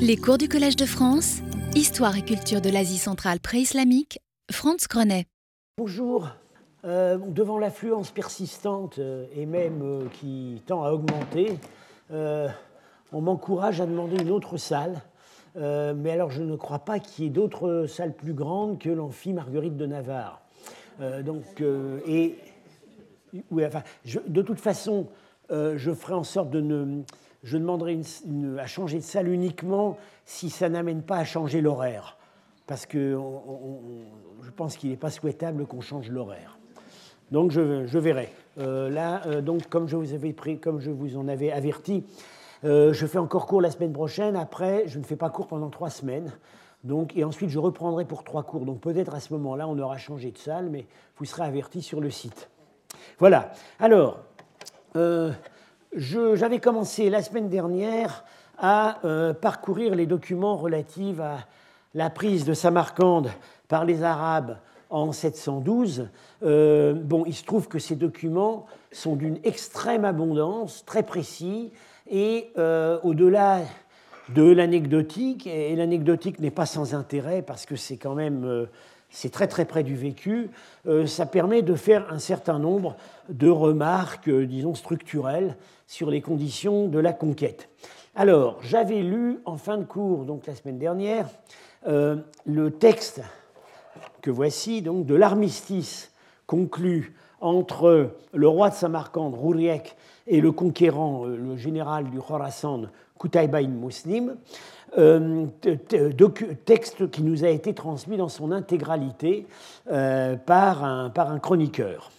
Les cours du Collège de France, Histoire et culture de l'Asie centrale pré-islamique, Franz Grenet. Bonjour. Euh, devant l'affluence persistante euh, et même euh, qui tend à augmenter, on m'encourage à demander une autre salle. mais alors je ne crois pas qu'il y ait d'autres salles plus grandes que l'amphi Marguerite de Navarre. donc, et enfin, de toute façon, je ferai en sorte de ne. Je demanderai à changer de salle uniquement si ça n'amène pas à changer l'horaire. Parce que je pense qu'il n'est pas souhaitable qu'on change l'horaire. Donc je, verrai. Euh, là, euh, donc, comme je, vous en avais averti, euh, je fais encore cours la semaine prochaine. Après, je ne fais pas cours pendant trois semaines. Donc, et ensuite, je reprendrai pour trois cours. Donc peut-être à ce moment-là, on aura changé de salle, mais vous serez averti sur le site. Voilà. Alors, j'avais commencé la semaine dernière à parcourir les documents relatifs à la prise de Samarcande par les Arabes en 712. Euh, bon, il se trouve que ces documents sont d'une extrême abondance, très précis, et euh, au-delà de l'anecdotique, et l'anecdotique n'est pas sans intérêt parce que c'est quand même euh, c'est très très près du vécu, ça permet de faire un certain nombre de remarques, disons, structurelles sur les conditions de la conquête. Alors, j'avais lu en fin de cours, donc la semaine dernière, le texte que voici donc de l'armistice conclu entre le roi de Samarcande, Rouriek, et le conquérant, euh, le général du Khorasan, Qutayba Muslim, euh, texte qui nous a été transmis dans son intégralité euh, par, un, par, un, chroniqueur.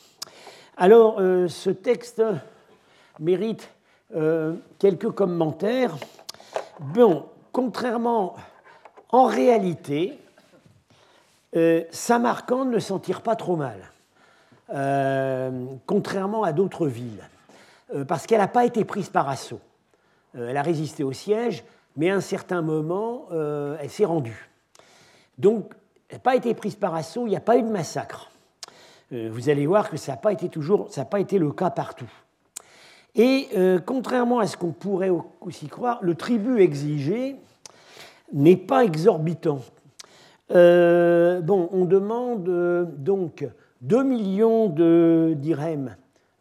Alors, ce texte mérite quelques commentaires. Bon, contrairement, en réalité, euh, Samarcande ne s'en tire pas trop mal, euh, contrairement à d'autres villes, euh, parce qu'elle n'a pas été prise par assaut. elle a résisté au siège, mais à un certain moment, elle s'est rendue. Donc, elle n'a pas été prise par assaut, il n'y a pas eu de massacre. vous allez voir que ça n'a pas été toujours, ça n'a pas été le cas partout. Et contrairement à ce qu'on pourrait aussi croire, le tribut exigé n'est pas exorbitant. Euh, bon, on demande euh, donc 2 millions de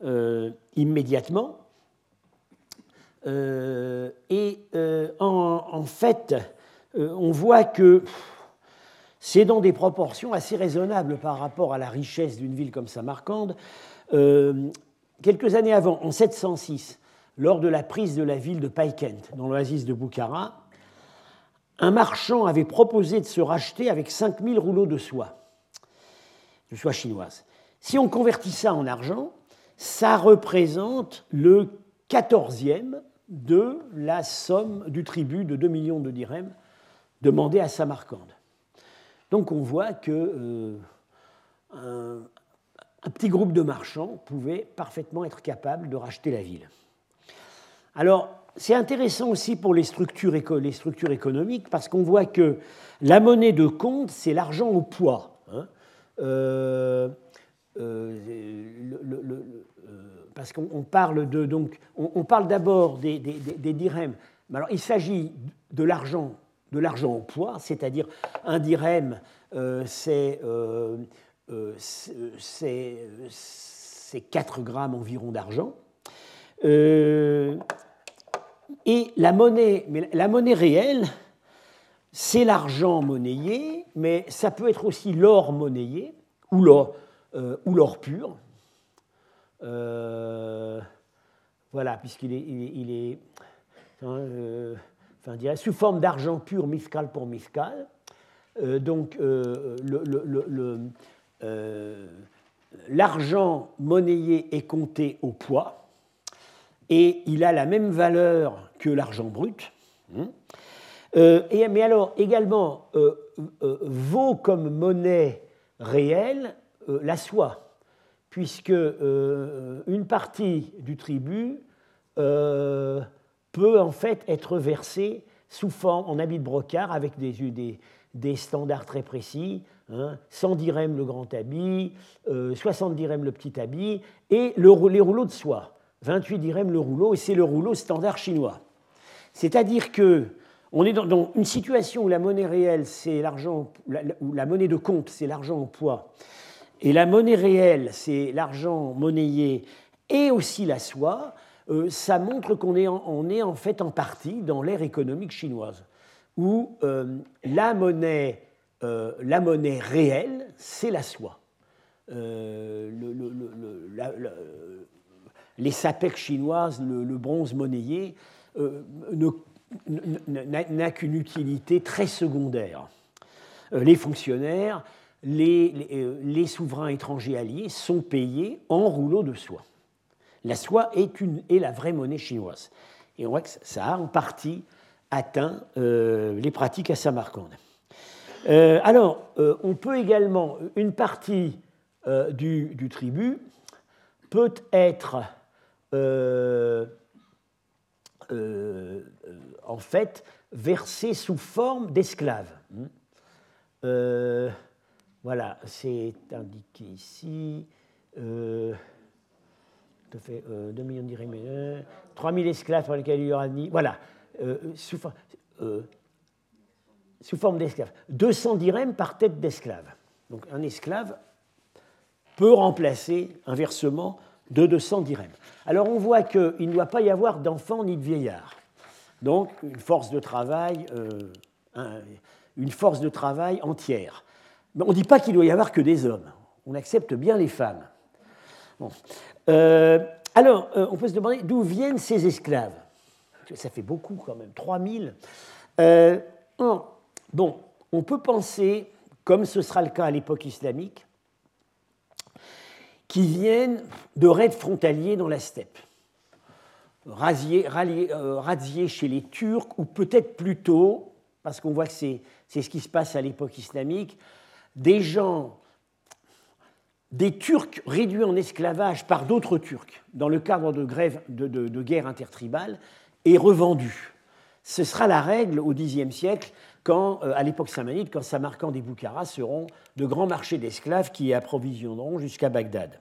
euh, immédiatement. Et en, fait, on voit que c'est dans des proportions assez raisonnables par rapport à la richesse d'une ville comme Samarcande. quelques années avant, en 706, lors de la prise de la ville de Paikent, dans l'oasis de Boukhara, un marchand avait proposé de se racheter avec 5000 rouleaux de soie, de soie chinoise. Si on convertit ça en argent, ça représente le quatorzième de la somme du tribut de 2 millions de dirhams demandé à Samarcande. Donc on voit que euh, un petit groupe de marchands pouvait parfaitement être capable de racheter la ville. Alors, c'est intéressant aussi pour les structures, les structures économiques parce qu'on voit que la monnaie de compte, c'est l'argent au poids. Hein. Euh, euh, parce qu'on parle de on, parle d'abord des, des, alors il s'agit de l'argent de l'argent au poids, c'est-à-dire un dirham, c'est c'est 4 grammes environ d'argent. Et la monnaie, réelle, c'est l'argent monnayé, mais ça peut être aussi l'or monnayé euh, ou l'or pur. Euh, voilà, puisqu'il est, il est, hein, euh, sous forme d'argent pur, miscal pour miscal. donc, l'argent monnayé est compté au poids et il a la même valeur que l'argent brut. Hein. Euh, mais alors, également, euh, euh, vaut comme monnaie réelle la soie, puisque une partie du tribut peut en fait être versée sous forme en habit de brocart avec des, des, des standards très précis, hein, 100 dirhams le grand habit, 70 dirhams le petit habit, et le, les rouleaux de soie. 28 dirhams le rouleau, et c'est le rouleau standard chinois. C'est-à-dire que On est dans, une situation où la monnaie réelle, c'est l'argent, où la monnaie de compte, c'est l'argent en poids, et la monnaie réelle, c'est l'argent monnayé et aussi la soie. Euh, ça montre qu'on est, en fait en partie dans l'ère économique chinoise, où euh, la, monnaie, euh, la monnaie réelle, c'est la soie. Le, les sapèques chinoises, le, bronze monnayé, n'a qu'une utilité très secondaire. les fonctionnaires, les, les, souverains étrangers alliés sont payés en rouleaux de soie. La soie est, la vraie monnaie chinoise. Et on voit que ça a en partie atteint euh, les pratiques à Samarcande. Euh, alors, euh, on peut également, une partie du, du, tribut peut être en fait versée sous forme d'esclaves. Voilà, c'est indiqué ici fait 2 euh, millions de 3 000 esclaves pour lesquels il y aura. Voilà, euh, sous, euh, forme d'esclaves. 200 dirhams par tête d'esclave. Donc un esclave peut remplacer un versement de 200 dirhams. Alors on voit qu'il ne doit pas y avoir d'enfants ni de vieillards. Donc une force de travail, une force de travail entière. On ne dit pas qu'il doit y avoir que des hommes. On accepte bien les femmes. Euh, alors, euh, on peut se demander d'où viennent ces esclaves. Ça fait beaucoup quand même, 3000. Euh, bon, on peut penser, comme ce sera le cas à l'époque islamique, qu'ils viennent de raids frontaliers dans la steppe. Rasier, chez les Turcs, ou peut-être plutôt, parce qu'on voit que c'est ce qui se passe à l'époque islamique, des gens des Turcs réduits en esclavage par d'autres Turcs dans le cadre de, grève, de, guerres intertribales et revendus. Ce sera la règle au Xe siècle, quand, euh, à l'époque samanide, quand Samarcande et Boukhara seront de grands marchés d'esclaves qui approvisionneront jusqu'à Bagdad.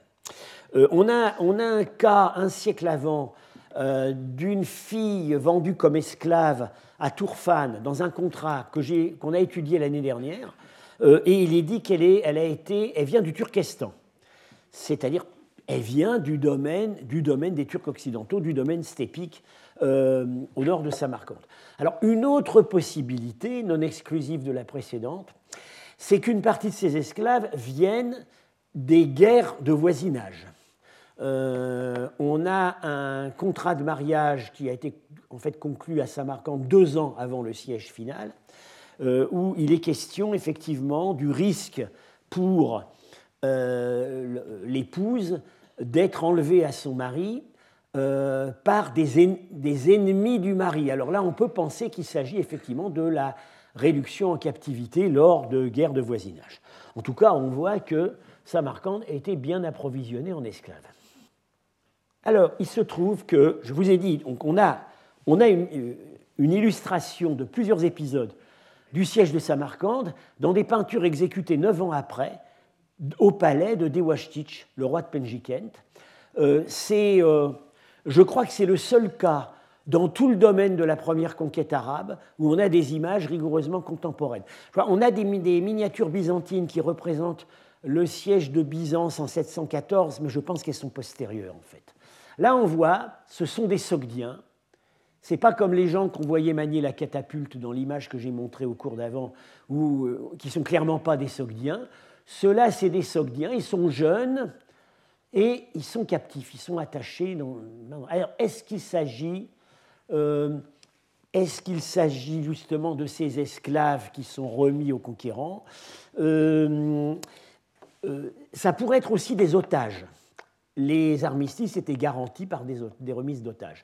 Euh, on, a, on, a, un cas un siècle avant euh, d'une fille vendue comme esclave à Tourfan dans un contrat qu'on a étudié l'année dernière, et il est dit qu'elle elle a été, elle vient du Turkestan c'est-à-dire elle vient du domaine, du domaine des Turcs occidentaux, du domaine stépique euh, au nord de Samarcande. Alors une autre possibilité, non exclusive de la précédente, c'est qu'une partie de ces esclaves viennent des guerres de voisinage. Euh, on a un contrat de mariage qui a été en fait conclu à Samarcande deux ans avant le siège final, euh, où il est question effectivement du risque pour euh, l'épouse d'être enlevée à son mari euh, par des, ennemis du mari. Alors là, on peut penser qu'il s'agit effectivement de la réduction en captivité lors de guerres de voisinage. En tout cas, on voit que Samarcande était bien approvisionné en esclaves. Alors, il se trouve que, je vous ai dit, on a, une illustration de plusieurs épisodes du siège de Samarcande dans des peintures exécutées neuf ans après, au palais de Dewashtich, le roi de Penjikent. Euh, euh, je crois que c'est le seul cas dans tout le domaine de la première conquête arabe où on a des images rigoureusement contemporaines. On a des, miniatures byzantines qui représentent le siège de Byzance en 714, mais je pense qu'elles sont postérieures en fait. Là, on voit, ce sont des Sogdiens. C'est pas comme les gens qu'on voyait manier la catapulte dans l'image que j'ai montrée au cours d'avant, ou euh, qui sont clairement pas des Sogdiens. Ceux-là, c'est des Sogdiens, ils sont jeunes et ils sont captifs, ils sont attachés. Alors, est-ce qu'il s'agit, euh, est-ce qu'il s'agit justement de ces esclaves qui sont remis aux conquérants euh, euh, Ça pourrait être aussi des otages. Les armistices étaient garantis par des, des remises d'otages.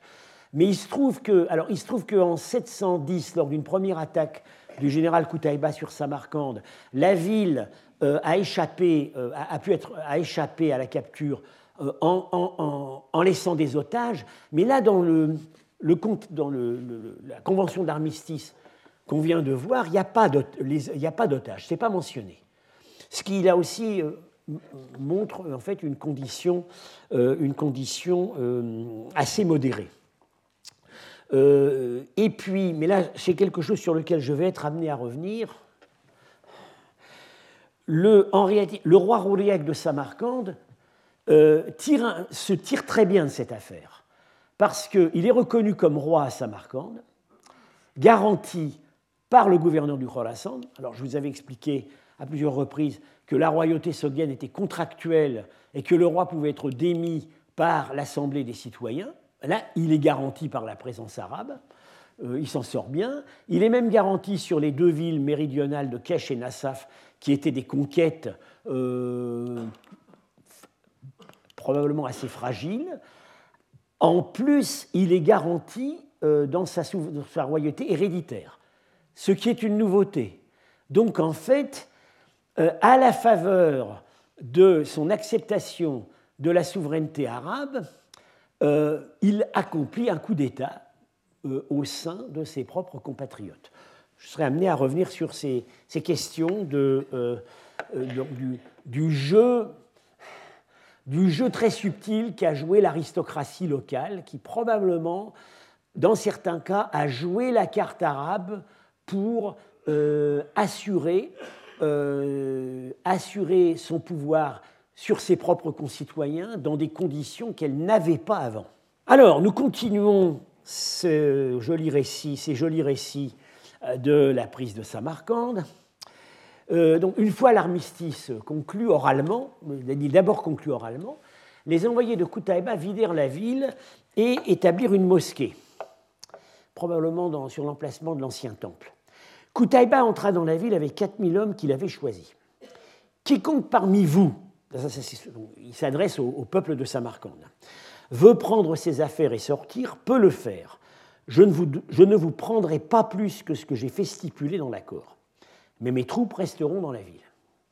Mais il se trouve que, alors, il se trouve qu'en 710, lors d'une première attaque du général Koutaïba sur Samarcande, la ville euh, a, échappé, euh, a, pu être, a échappé à la capture euh, en, laissant des otages. Mais là, dans, le, dans la convention d'armistice qu'on vient de voir, il n'y a pas d'otages, ce n'est pas mentionné. Ce qui là aussi montre en fait une condition, une condition assez modérée. Et puis, mais là, c'est quelque chose sur lequel je vais être amené à revenir. Le, roi Rouriac de Samarcande se tire très bien de cette affaire, parce qu'il est reconnu comme roi à Samarcande, garanti par le gouverneur du Khorasan. Alors, je vous avais expliqué à plusieurs reprises que la royauté sogdienne était contractuelle et que le roi pouvait être démis par l'Assemblée des citoyens. Là, il est garanti par la présence arabe. Euh, il s'en sort bien. Il est même garanti sur les deux villes méridionales de Kesh et Nassaf, qui étaient des conquêtes euh, probablement assez fragiles. En plus, il est garanti euh, dans sa, royauté héréditaire, ce qui est une nouveauté. Donc en fait, à la faveur de son acceptation de la souveraineté arabe, euh, il accomplit un coup d'État au sein de ses propres compatriotes. Je serai amené à revenir sur ces, questions de, du, jeu, du jeu très subtil qu'a joué l'aristocratie locale, qui probablement dans certains cas, a joué la carte arabe pour euh, assurer, euh, assurer son pouvoir sur ses propres concitoyens dans des conditions qu'elle n'avait pas avant. Alors, nous continuons ce joli récit, ces jolis récits euh, de la prise de Samarcande. donc, une fois l'armistice conclu oralement, d'abord conclu oralement, les envoyés de Koutaïba vidèrent la ville et établirent une mosquée probablement sur l'emplacement de l'ancien temple. Koutaïba entra dans la ville avec 4000 hommes qu'il avait choisis. Quiconque parmi vous, il s'adresse au, peuple de Samarcande, veut prendre ses affaires et sortir, peut le faire. Je ne, vous, je ne vous prendrai pas plus que ce que j'ai fait stipuler dans l'accord. Mais mes troupes resteront dans la ville.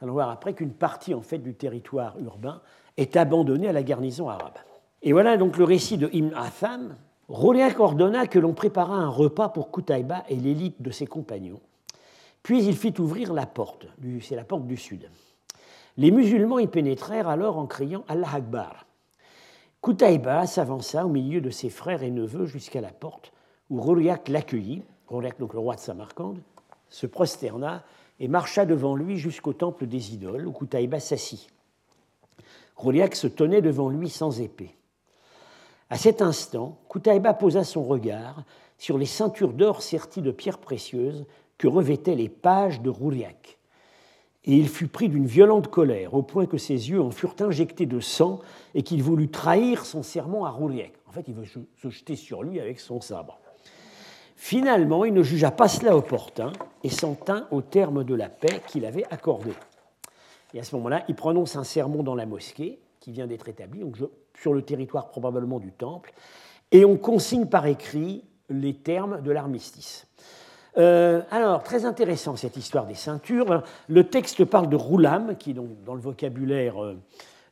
Allons voir après qu'une partie en fait du territoire urbain est abandonnée à la garnison arabe. Et voilà donc le récit de Ibn Atham, Roliac ordonna que l'on préparât un repas pour Koutaïba et l'élite de ses compagnons. Puis il fit ouvrir la porte, c'est la porte du sud. Les musulmans y pénétrèrent alors en criant Allah Akbar. Koutaïba s'avança au milieu de ses frères et neveux jusqu'à la porte, où Roliac l'accueillit, Roliac donc le roi de Samarcande, se prosterna et marcha devant lui jusqu'au temple des idoles, où Koutaïba s'assit. Roliac se tenait devant lui sans épée. À cet instant, Koutaïba posa son regard sur les ceintures d'or serties de pierres précieuses que revêtaient les pages de Rouriac. Et il fut pris d'une violente colère, au point que ses yeux en furent injectés de sang et qu'il voulut trahir son serment à Rouriac. En fait, il veut se jeter sur lui avec son sabre. Finalement, il ne jugea pas cela opportun et s'en tint au terme de la paix qu'il avait accordée. Et à ce moment-là, il prononce un sermon dans la mosquée qui vient d'être établi. Donc sur le territoire probablement du temple, et on consigne par écrit les termes de l'armistice. Euh, alors, très intéressant cette histoire des ceintures. Le texte parle de roulam, qui donc, dans le vocabulaire, euh,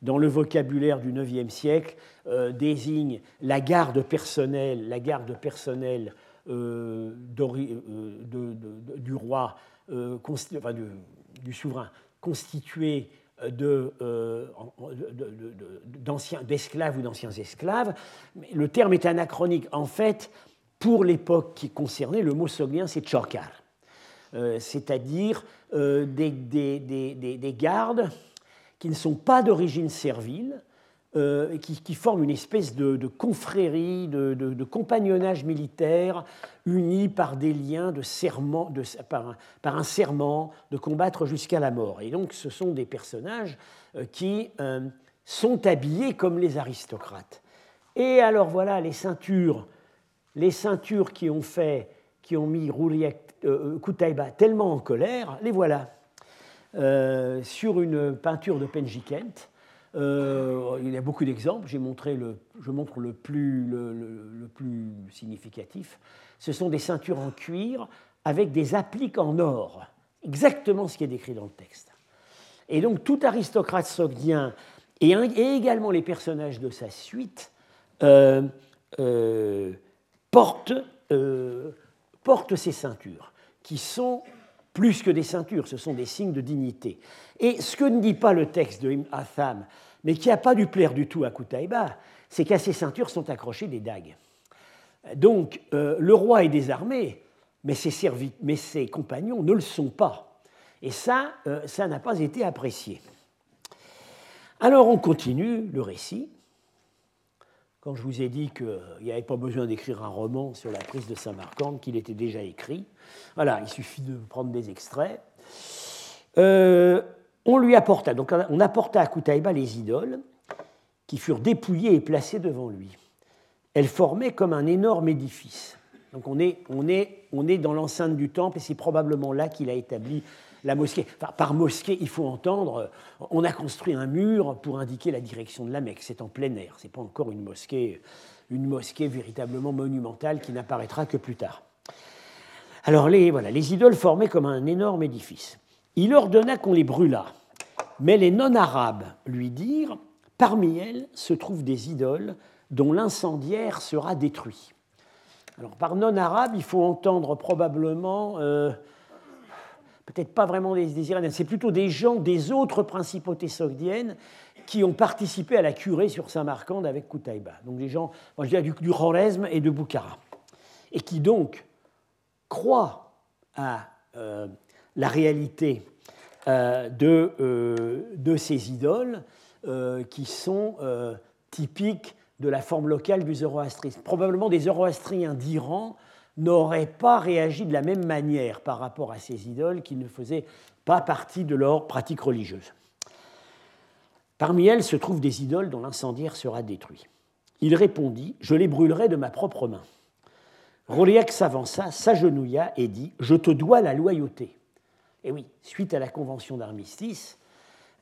dans le du IXe siècle euh, désigne la garde personnelle, la garde personnelle du roi, du, souverain, constituée d'esclaves ou d'anciens esclaves. le terme est anachronique. En fait, pour l'époque qui concernait, le mot soglien, c'est chokar, euh, c'est-à-dire euh, des, des, gardes qui ne sont pas d'origine servile, euh, qui, forment une espèce de, confrérie, de, compagnonnage militaire unis par des liens de serment, par, un, serment de combattre jusqu'à la mort. Et donc ce sont des personnages euh, qui sont habillés comme les aristocrates. Et alors voilà les ceintures, les ceintures qui ont fait, qui ont mis Koutaïba tellement en colère, les voilà. sur une peinture de Penjikent, euh, il y a beaucoup d'exemples. J'ai montré le, je montre le plus, le, plus significatif. Ce sont des ceintures en cuir avec des appliques en or. Exactement ce qui est décrit dans le texte. Et donc tout aristocrate sogdien et, également les personnages de sa suite euh, euh, portent, portent ces ceintures, qui sont plus que des ceintures, ce sont des signes de dignité. Et ce que ne dit pas le texte de Ibn Atham, mais qui n'a pas dû plaire du tout à Koutaïba, c'est qu'à ces ceintures sont accrochées des dagues. Donc le roi est désarmé, mais ses, mais ses, compagnons ne le sont pas. Et ça, ça n'a pas été apprécié. Alors on continue le récit. Quand je vous ai dit qu'il n'y avait pas besoin d'écrire un roman sur la prise de Samarcande, qu'il était déjà écrit, voilà, il suffit de prendre des extraits. Euh, on lui apporta, donc on apporta à Koutaïba les idoles qui furent dépouillées et placées devant lui. Elles formaient comme un énorme édifice. Donc on est, on est, on est dans l'enceinte du temple et c'est probablement là qu'il a établi la mosquée. par mosquée, il faut entendre, on a construit un mur pour indiquer la direction de la Mecque. C'est en plein air, ce n'est pas encore une mosquée, une mosquée véritablement monumentale qui n'apparaîtra que plus tard. Alors les, voilà, les idoles formaient comme un énorme édifice. Il ordonna qu'on les brûlât, mais les non-arabes lui dirent Parmi elles se trouvent des idoles dont l'incendiaire sera détruit. Alors par non-arabe, il faut entendre probablement euh, peut-être pas vraiment des, Iraniens, c'est plutôt des gens des autres principautés sogdiennes qui ont participé à la curée sur Samarcande avec Koutaïba. Donc des gens, moi je dirais du, du et de Boukhara. Et qui donc croient à euh, la réalité euh, de, euh, de, ces idoles qui sont typiques de la forme locale du zoroastrisme. Probablement des zoroastriens d'Iran n'auraient pas réagi de la même manière par rapport à ces idoles qui ne faisaient pas partie de leur pratique religieuse. Parmi elles se trouvent des idoles dont l'incendiaire sera détruit. Il répondit Je les brûlerai de ma propre main. Roliac s'avança, s'agenouilla et dit Je te dois la loyauté. Et oui, suite à la convention d'armistice,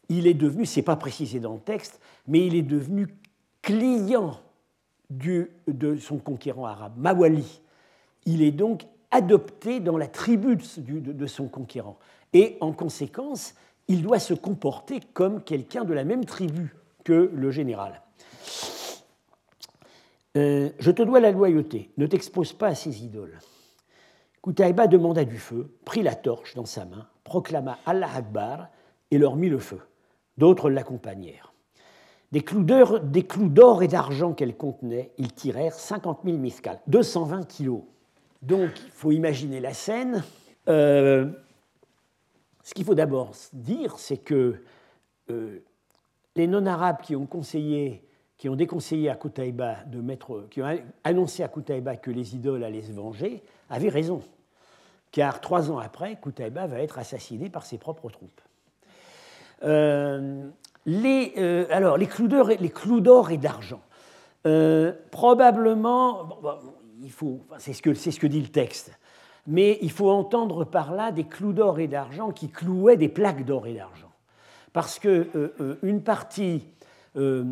il est devenu, c'est pas précisé dans le texte, mais il est devenu client de son conquérant arabe, Mawali, il est donc adopté dans la tribu de son conquérant. Et en conséquence, il doit se comporter comme quelqu'un de la même tribu que le général. Euh, je te dois la loyauté, ne t'expose pas à ces idoles. Koutaïba demanda du feu, prit la torche dans sa main, proclama Allah Akbar et leur mit le feu. D'autres l'accompagnèrent. Des clous d'or et d'argent qu'elle contenait, ils tirèrent 50 000 miskals, 220 kilos. Donc, il faut imaginer la scène. Euh, ce qu'il faut d'abord dire, c'est que euh, les non-arabes qui ont conseillé, qui ont déconseillé à Koutaïba de mettre, qui ont annoncé à Koutaïba que les idoles allaient se venger, avaient raison. Car trois ans après, Koutaïba va être assassiné par ses propres troupes. Euh, les, alors, les clous d'or et, d'argent. probablement, faut, c'est ce, que, dit le texte, mais il faut entendre par là des clous d'or et d'argent qui clouaient des plaques d'or et d'argent. Parce que euh, euh, une partie, euh,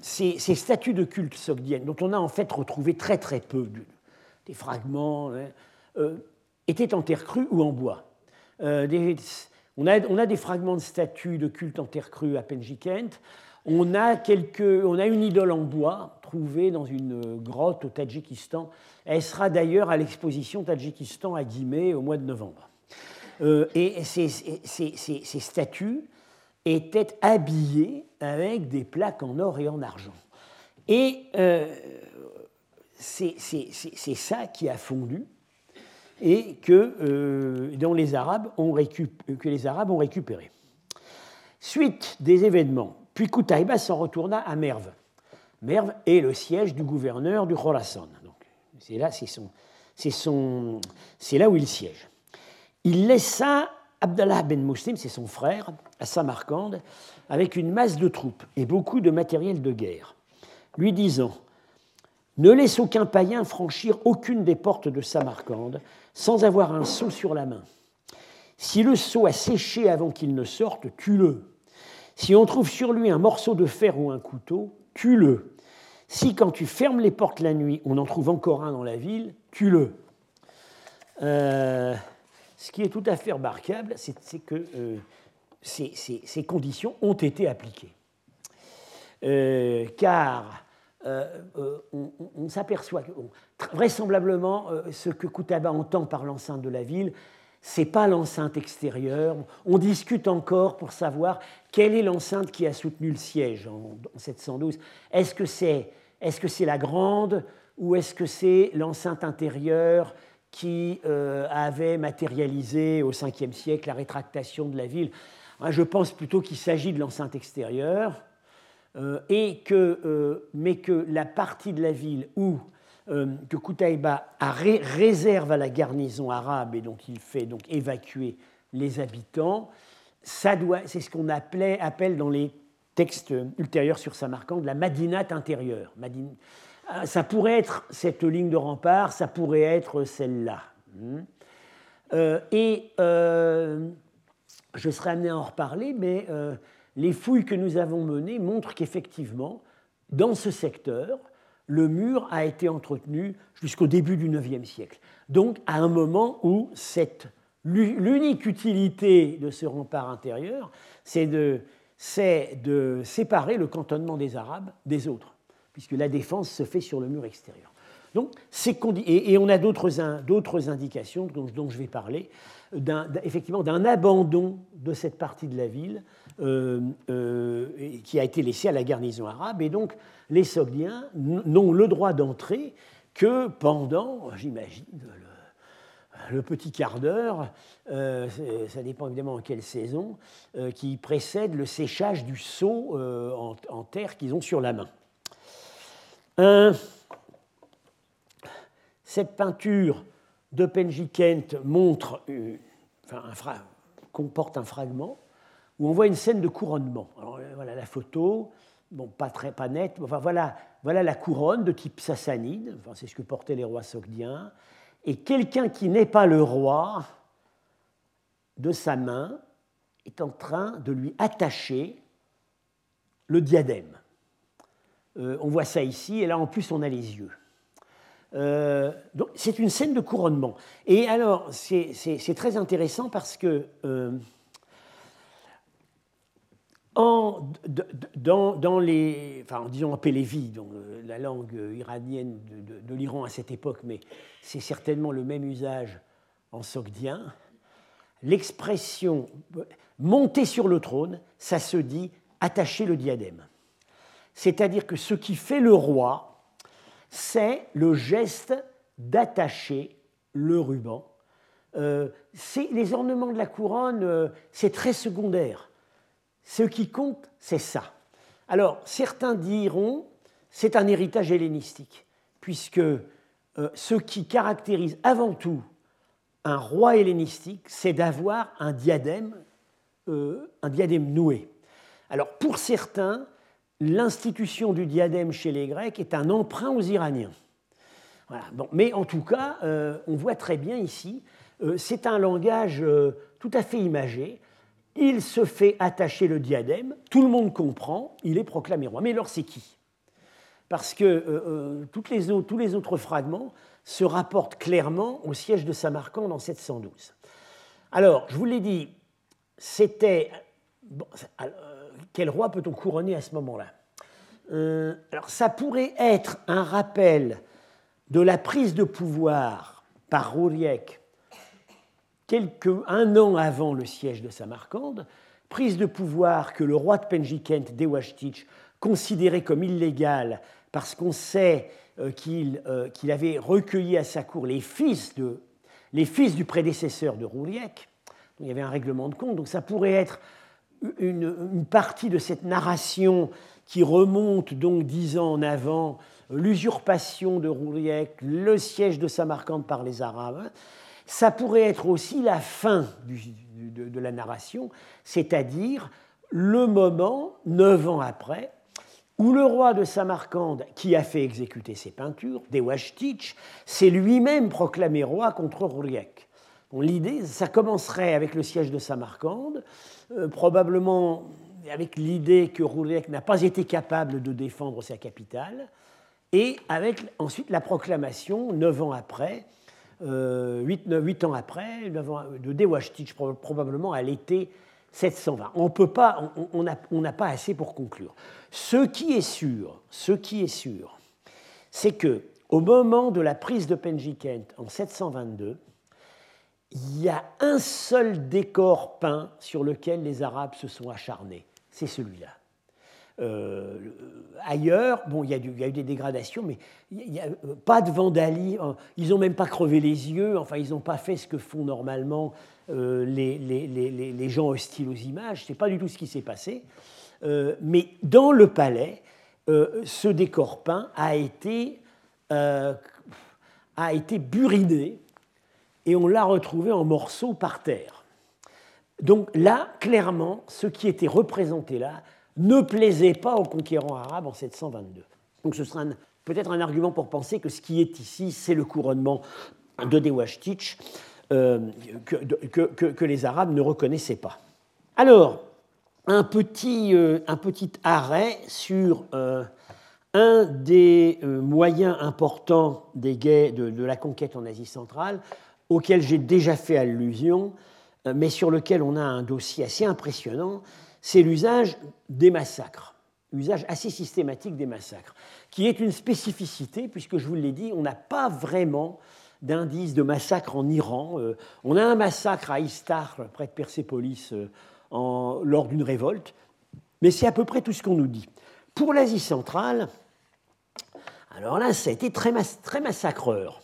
ces, statues de culte sogdiennes, dont on a en fait retrouvé très très peu, des fragments, hein, étaient en terre crue ou en bois. on, a, des fragments de statues de culte en terre crue à Penjikent. On a une idole en bois trouvée dans une grotte au Tadjikistan. Elle sera d'ailleurs à l'exposition Tadjikistan à Guimet au mois de novembre. Euh, et ces, statues étaient habillées avec des plaques en or et en argent. Et euh, c'est ça qui a fondu et que, euh, dont les Arabes ont que les Arabes ont récupéré. Suite des événements puis Koutaïba s'en retourna à Merv. Merv est le siège du gouverneur du Khorasan. C'est là, là où il siège. Il laissa Abdallah ben Muslim, c'est son frère, à Samarcande, avec une masse de troupes et beaucoup de matériel de guerre, lui disant Ne laisse aucun païen franchir aucune des portes de Samarcande sans avoir un seau sur la main. Si le seau a séché avant qu'il ne sorte, tue-le. Si on trouve sur lui un morceau de fer ou un couteau, tue-le. Si quand tu fermes les portes la nuit, on en trouve encore un dans la ville, tue-le. Euh, ce qui est tout à fait remarquable, c'est que euh, ces, conditions ont été appliquées. Euh, car on, s'aperçoit que, vraisemblablement, ce que Koutaba entend par l'enceinte de la ville, c'est pas l'enceinte extérieure. On discute encore pour savoir quelle est l'enceinte qui a soutenu le siège en, 712. Est-ce que c'est est -ce la grande ou est-ce que c'est l'enceinte intérieure qui euh, avait matérialisé au 5e siècle la rétractation de la ville? Je pense plutôt qu'il s'agit de l'enceinte extérieure, euh, et que, euh, mais que la partie de la ville où que Koutaïba réserve à la garnison arabe et donc il fait donc évacuer les habitants, c'est ce qu'on appelle dans les textes ultérieurs sur Samarcande la Madinat intérieure. Ah, ça pourrait être cette ligne de rempart, ça pourrait être celle-là. Hmm. Euh, et euh, je serai amené à en reparler, mais euh, les fouilles que nous avons menées montrent qu'effectivement, dans ce secteur, le mur a été entretenu jusqu'au début du IXe siècle. Donc à un moment où l'unique utilité de ce rempart intérieur, c'est de, de séparer le cantonnement des Arabes des autres puisque la défense se fait sur le mur extérieur. Donc, et, on a d'autres indications dont, je vais parler, effectivement d'un abandon de cette partie de la ville qui a été laissée à la garnison arabe. Et donc, les Sogdiens n'ont le droit d'entrer que pendant, j'imagine, le, petit quart d'heure, euh, ça dépend évidemment en quelle saison, qui précède le séchage du seau en terre qu'ils ont sur la main. Euh, cette peinture de Penjikent montre, euh, comporte un fragment où on voit une scène de couronnement. Alors, euh, voilà la photo, bon, pas très pas nette, enfin, voilà, voilà la couronne de type sassanide, enfin, c'est ce que portaient les rois sogdiens, et quelqu'un qui n'est pas le roi, de sa main, est en train de lui attacher le diadème. Euh, on voit ça ici, et là en plus on a les yeux. Euh, c'est une scène de couronnement. Et alors c'est très intéressant parce que en, dans, les, enfin, en disant Pélévi, donc, la langue iranienne de, l'Iran à cette époque, mais c'est certainement le même usage en sogdien, l'expression monter sur le trône, ça se dit attacher le diadème. C'est-à-dire que ce qui fait le roi, c'est le geste d'attacher le ruban. Euh, les ornements de la couronne, euh, c'est très secondaire. Ce qui compte, c'est ça. Alors, certains diront, c'est un héritage hellénistique, puisque euh, ce qui caractérise avant tout un roi hellénistique, c'est d'avoir un diadème, un diadème noué. Alors, pour certains, l'institution du diadème chez les Grecs est un emprunt aux Iraniens. Bon, mais en tout cas, euh, on voit très bien ici, euh, c'est un langage euh, tout à fait imagé. Il se fait attacher le diadème, tout le monde comprend, il est proclamé roi. Mais alors c'est qui? Parce que les autres, tous les autres fragments se rapportent clairement au siège de Samarcande en 712. Alors, je vous l'ai dit, c'était quel roi peut-on couronner à ce moment-là? Euh, Alors ça pourrait être un rappel de la prise de pouvoir par Rouriek quelques, un an avant le siège de Samarcande, prise de pouvoir que le roi de Penjikent, Dewashtich, considérait comme illégale parce qu'on sait euh, euh, qu'il avait recueilli à sa cour les fils, du prédécesseur de Rouriek. Il y avait un règlement de compte, donc ça pourrait être une, partie de cette narration qui remonte donc dix ans en avant, l'usurpation de Rouriek, le siège de Samarcande par les Arabes, ça pourrait être aussi la fin de, la narration, c'est-à-dire le moment, neuf ans après, où le roi de Samarcande, qui a fait exécuter ses peintures, Dewashtich, s'est lui-même proclamé roi contre Rouriek. L'idée, ça commencerait avec le siège de Samarcande, euh, probablement avec l'idée que Roulek n'a pas été capable de défendre sa capitale, et avec ensuite la proclamation, neuf ans après, euh, huit, ans après, de Dewashtich, probablement à l'été 720. On peut pas, on n'a pas assez pour conclure. Ce qui est sûr, ce qui est sûr, c'est que au moment de la prise de Penjikent en 722, il y a un seul décor peint sur lequel les Arabes se sont acharnés, c'est celui-là. Ailleurs, bon, il y, a eu des dégradations, mais a, pas de vandalisme. Ils n'ont même pas crevé les yeux. Enfin, ils n'ont pas fait ce que font normalement les, les, gens hostiles aux images. Ce n'est pas du tout ce qui s'est passé. mais dans le palais, ce décor peint a été, a été buriné et on l'a retrouvé en morceaux par terre. Donc là, clairement, ce qui était représenté là ne plaisait pas aux conquérants arabes en 722. Donc ce sera peut-être un argument pour penser que ce qui est ici, c'est le couronnement de Dewashtich euh, que, les Arabes ne reconnaissaient pas. Alors, un petit, euh, un petit arrêt sur euh, un des moyens importants des guets de la conquête en Asie centrale, auquel j'ai déjà fait allusion, mais sur lequel on a un dossier assez impressionnant, c'est l'usage des massacres, l'usage assez systématique des massacres, qui est une spécificité, puisque je vous l'ai dit, on n'a pas vraiment d'indice de massacre en Iran. Euh, on a un massacre à Istar, près de Persépolis, euh, lors d'une révolte, mais c'est à peu près tout ce qu'on nous dit. Pour l'Asie centrale, alors là, ça a été très, massacreur.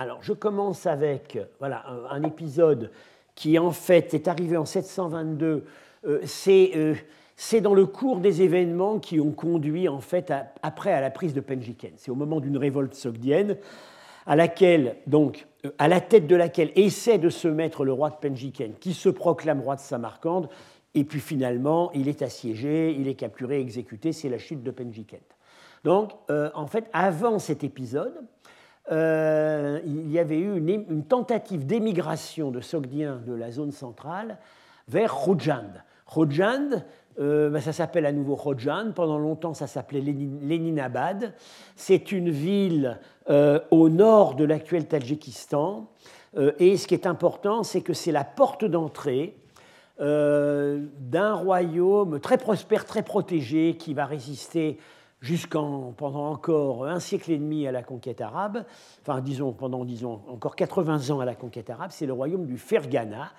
Alors, je commence avec voilà, un, épisode qui, en fait, est arrivé en 722. Euh, euh, c'est dans le cours des événements qui ont conduit, en fait, après à la prise de Penjiken. C'est au moment d'une révolte sogdienne, à laquelle, donc, euh, à la tête de laquelle essaie de se mettre le roi de Penjiken, qui se proclame roi de Samarcande, et puis finalement, il est assiégé, il est capturé, exécuté, c'est la chute de Penjiken. Donc, en fait, avant cet épisode, euh, il y avait eu une, tentative d'émigration de Sogdiens de la zone centrale vers Khojand. Khojand, euh, ben, ça s'appelle à nouveau Khojand, pendant longtemps ça s'appelait Léninabad. C'est une ville euh, au nord de l'actuel Tadjikistan. et ce qui est important, c'est que c'est la porte d'entrée d'un royaume très prospère, très protégé, qui va résister jusqu'en pendant encore un siècle et demi à la conquête arabe, enfin disons pendant disons encore 80 ans à la conquête arabe, c'est le royaume du Fergana,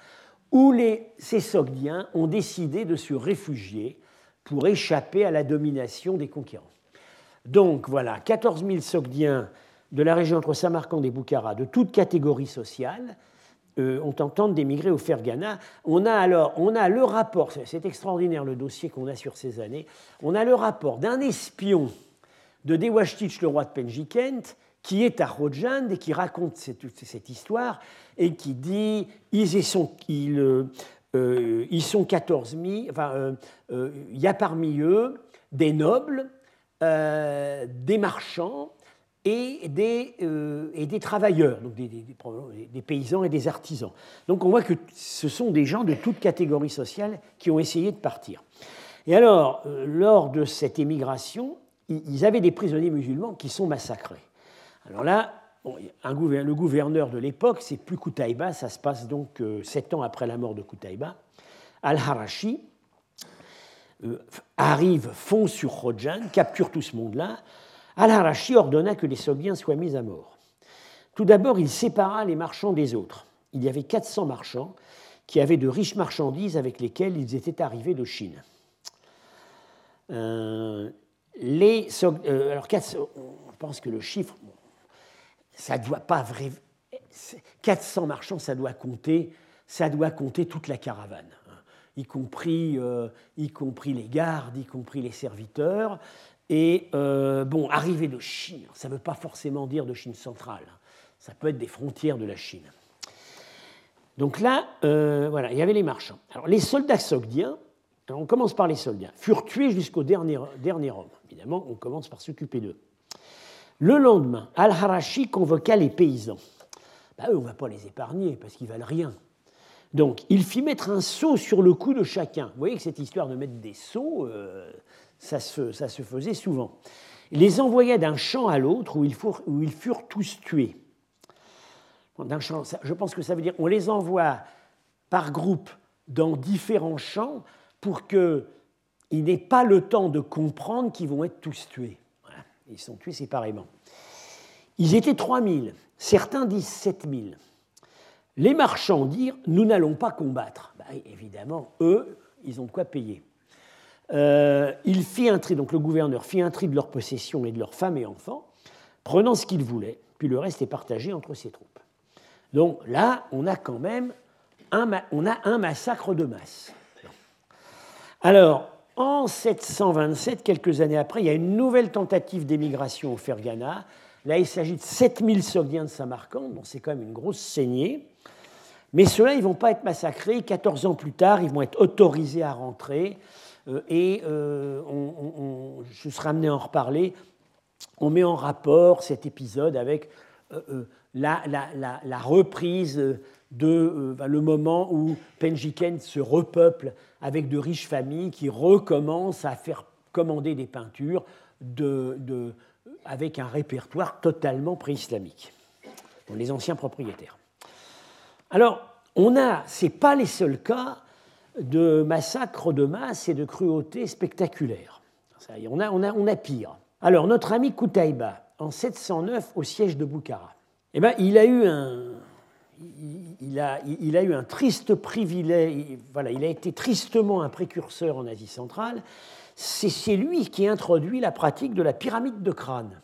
où les, ces Sogdiens ont décidé de se réfugier pour échapper à la domination des conquérants. Donc voilà, 14 000 Sogdiens de la région entre Samarcande et Boukhara, de toute catégorie sociale, on tente d'émigrer au Fergana. On a alors on a le rapport, c'est extraordinaire le dossier qu'on a sur ces années, on a le rapport d'un espion de Dewashtich, le roi de Penjikent, qui est à Rojand et qui raconte cette, histoire et qui dit ils sont, ils, euh, euh, ils sont 14 000, enfin, il y a parmi eux des nobles, des marchands, et des, euh, et des travailleurs, donc des, des, paysans et des artisans. Donc on voit que ce sont des gens de toute catégorie sociale qui ont essayé de partir. Et alors, euh, lors de cette émigration, ils avaient des prisonniers musulmans qui sont massacrés. Alors là, le gouverneur de l'époque, c'est plus Koutaïba, ça se passe donc euh, sept ans après la mort de Koutaïba. Al-Harashi arrive, fond sur Khojan, capture tout ce monde-là, Al-Harashi ordonna que les Sogdiens soient mis à mort. Tout d'abord, il sépara les marchands des autres. Il y avait 400 marchands qui avaient de riches marchandises avec lesquelles ils étaient arrivés de Chine. Euh, les, euh, alors, on pense que le chiffre, ça doit pas vrai. 400 marchands, ça doit compter, ça doit compter toute la caravane, hein. y compris, euh, y compris les gardes, y compris les serviteurs. Et euh, bon, arriver de Chine, ça ne veut pas forcément dire de Chine centrale. Ça peut être des frontières de la Chine. Donc là, euh, voilà, il y avait les marchands. Alors les soldats sogdiens, on commence par les soldats, furent tués jusqu'au dernier, dernier homme. Évidemment, on commence par s'occuper d'eux. Le lendemain, Al-Harashi convoqua les paysans. Bah, eux, on ne va pas les épargner parce qu'ils valent rien. Donc, il fit mettre un seau sur le cou de chacun. Vous voyez que cette histoire de mettre des seaux, euh, ça se, faisait souvent. Les envoya d'un champ à l'autre où, ils furent tous tués. Je pense que ça veut dire on les envoie par groupe dans différents champs pour qu'ils n'aient pas le temps de comprendre qu'ils vont être tous tués. Ils sont tués séparément. Ils étaient 3000, certains disent 7000. Les marchands dirent Nous n'allons pas combattre. Bah, évidemment, eux, ils ont de quoi payer. Il fit un tri, donc le gouverneur fit un tri de leurs possessions et de leurs femmes et enfants, prenant ce qu'il voulait, puis le reste est partagé entre ses troupes. Donc là, on a quand même un, on a un massacre de masse. Alors, en 727, quelques années après, il y a une nouvelle tentative d'émigration au Fergana. Là, il s'agit de 7000 Sogdiens de Samarcande, donc c'est quand même une grosse saignée. Mais ceux-là, ils ne vont pas être massacrés. 14 ans plus tard, ils vont être autorisés à rentrer. Euh, et euh, je serai amené à en reparler. On met en rapport cet épisode avec euh, la, reprise de le moment où Penjiken se repeuple avec de riches familles qui recommencent à faire commander des peintures avec un répertoire totalement pré-islamique, les anciens propriétaires. Alors, on a, ce n'est pas les seuls cas de massacres de masse et de cruauté spectaculaires. on, a, on, a, on a pire. Alors, notre ami Koutaïba, en 709, au siège de Boukhara, eh ben, il a eu un, il a, il a, eu un triste privilège, voilà, il a été tristement un précurseur en Asie centrale. C'est lui qui introduit la pratique de la pyramide de crâne.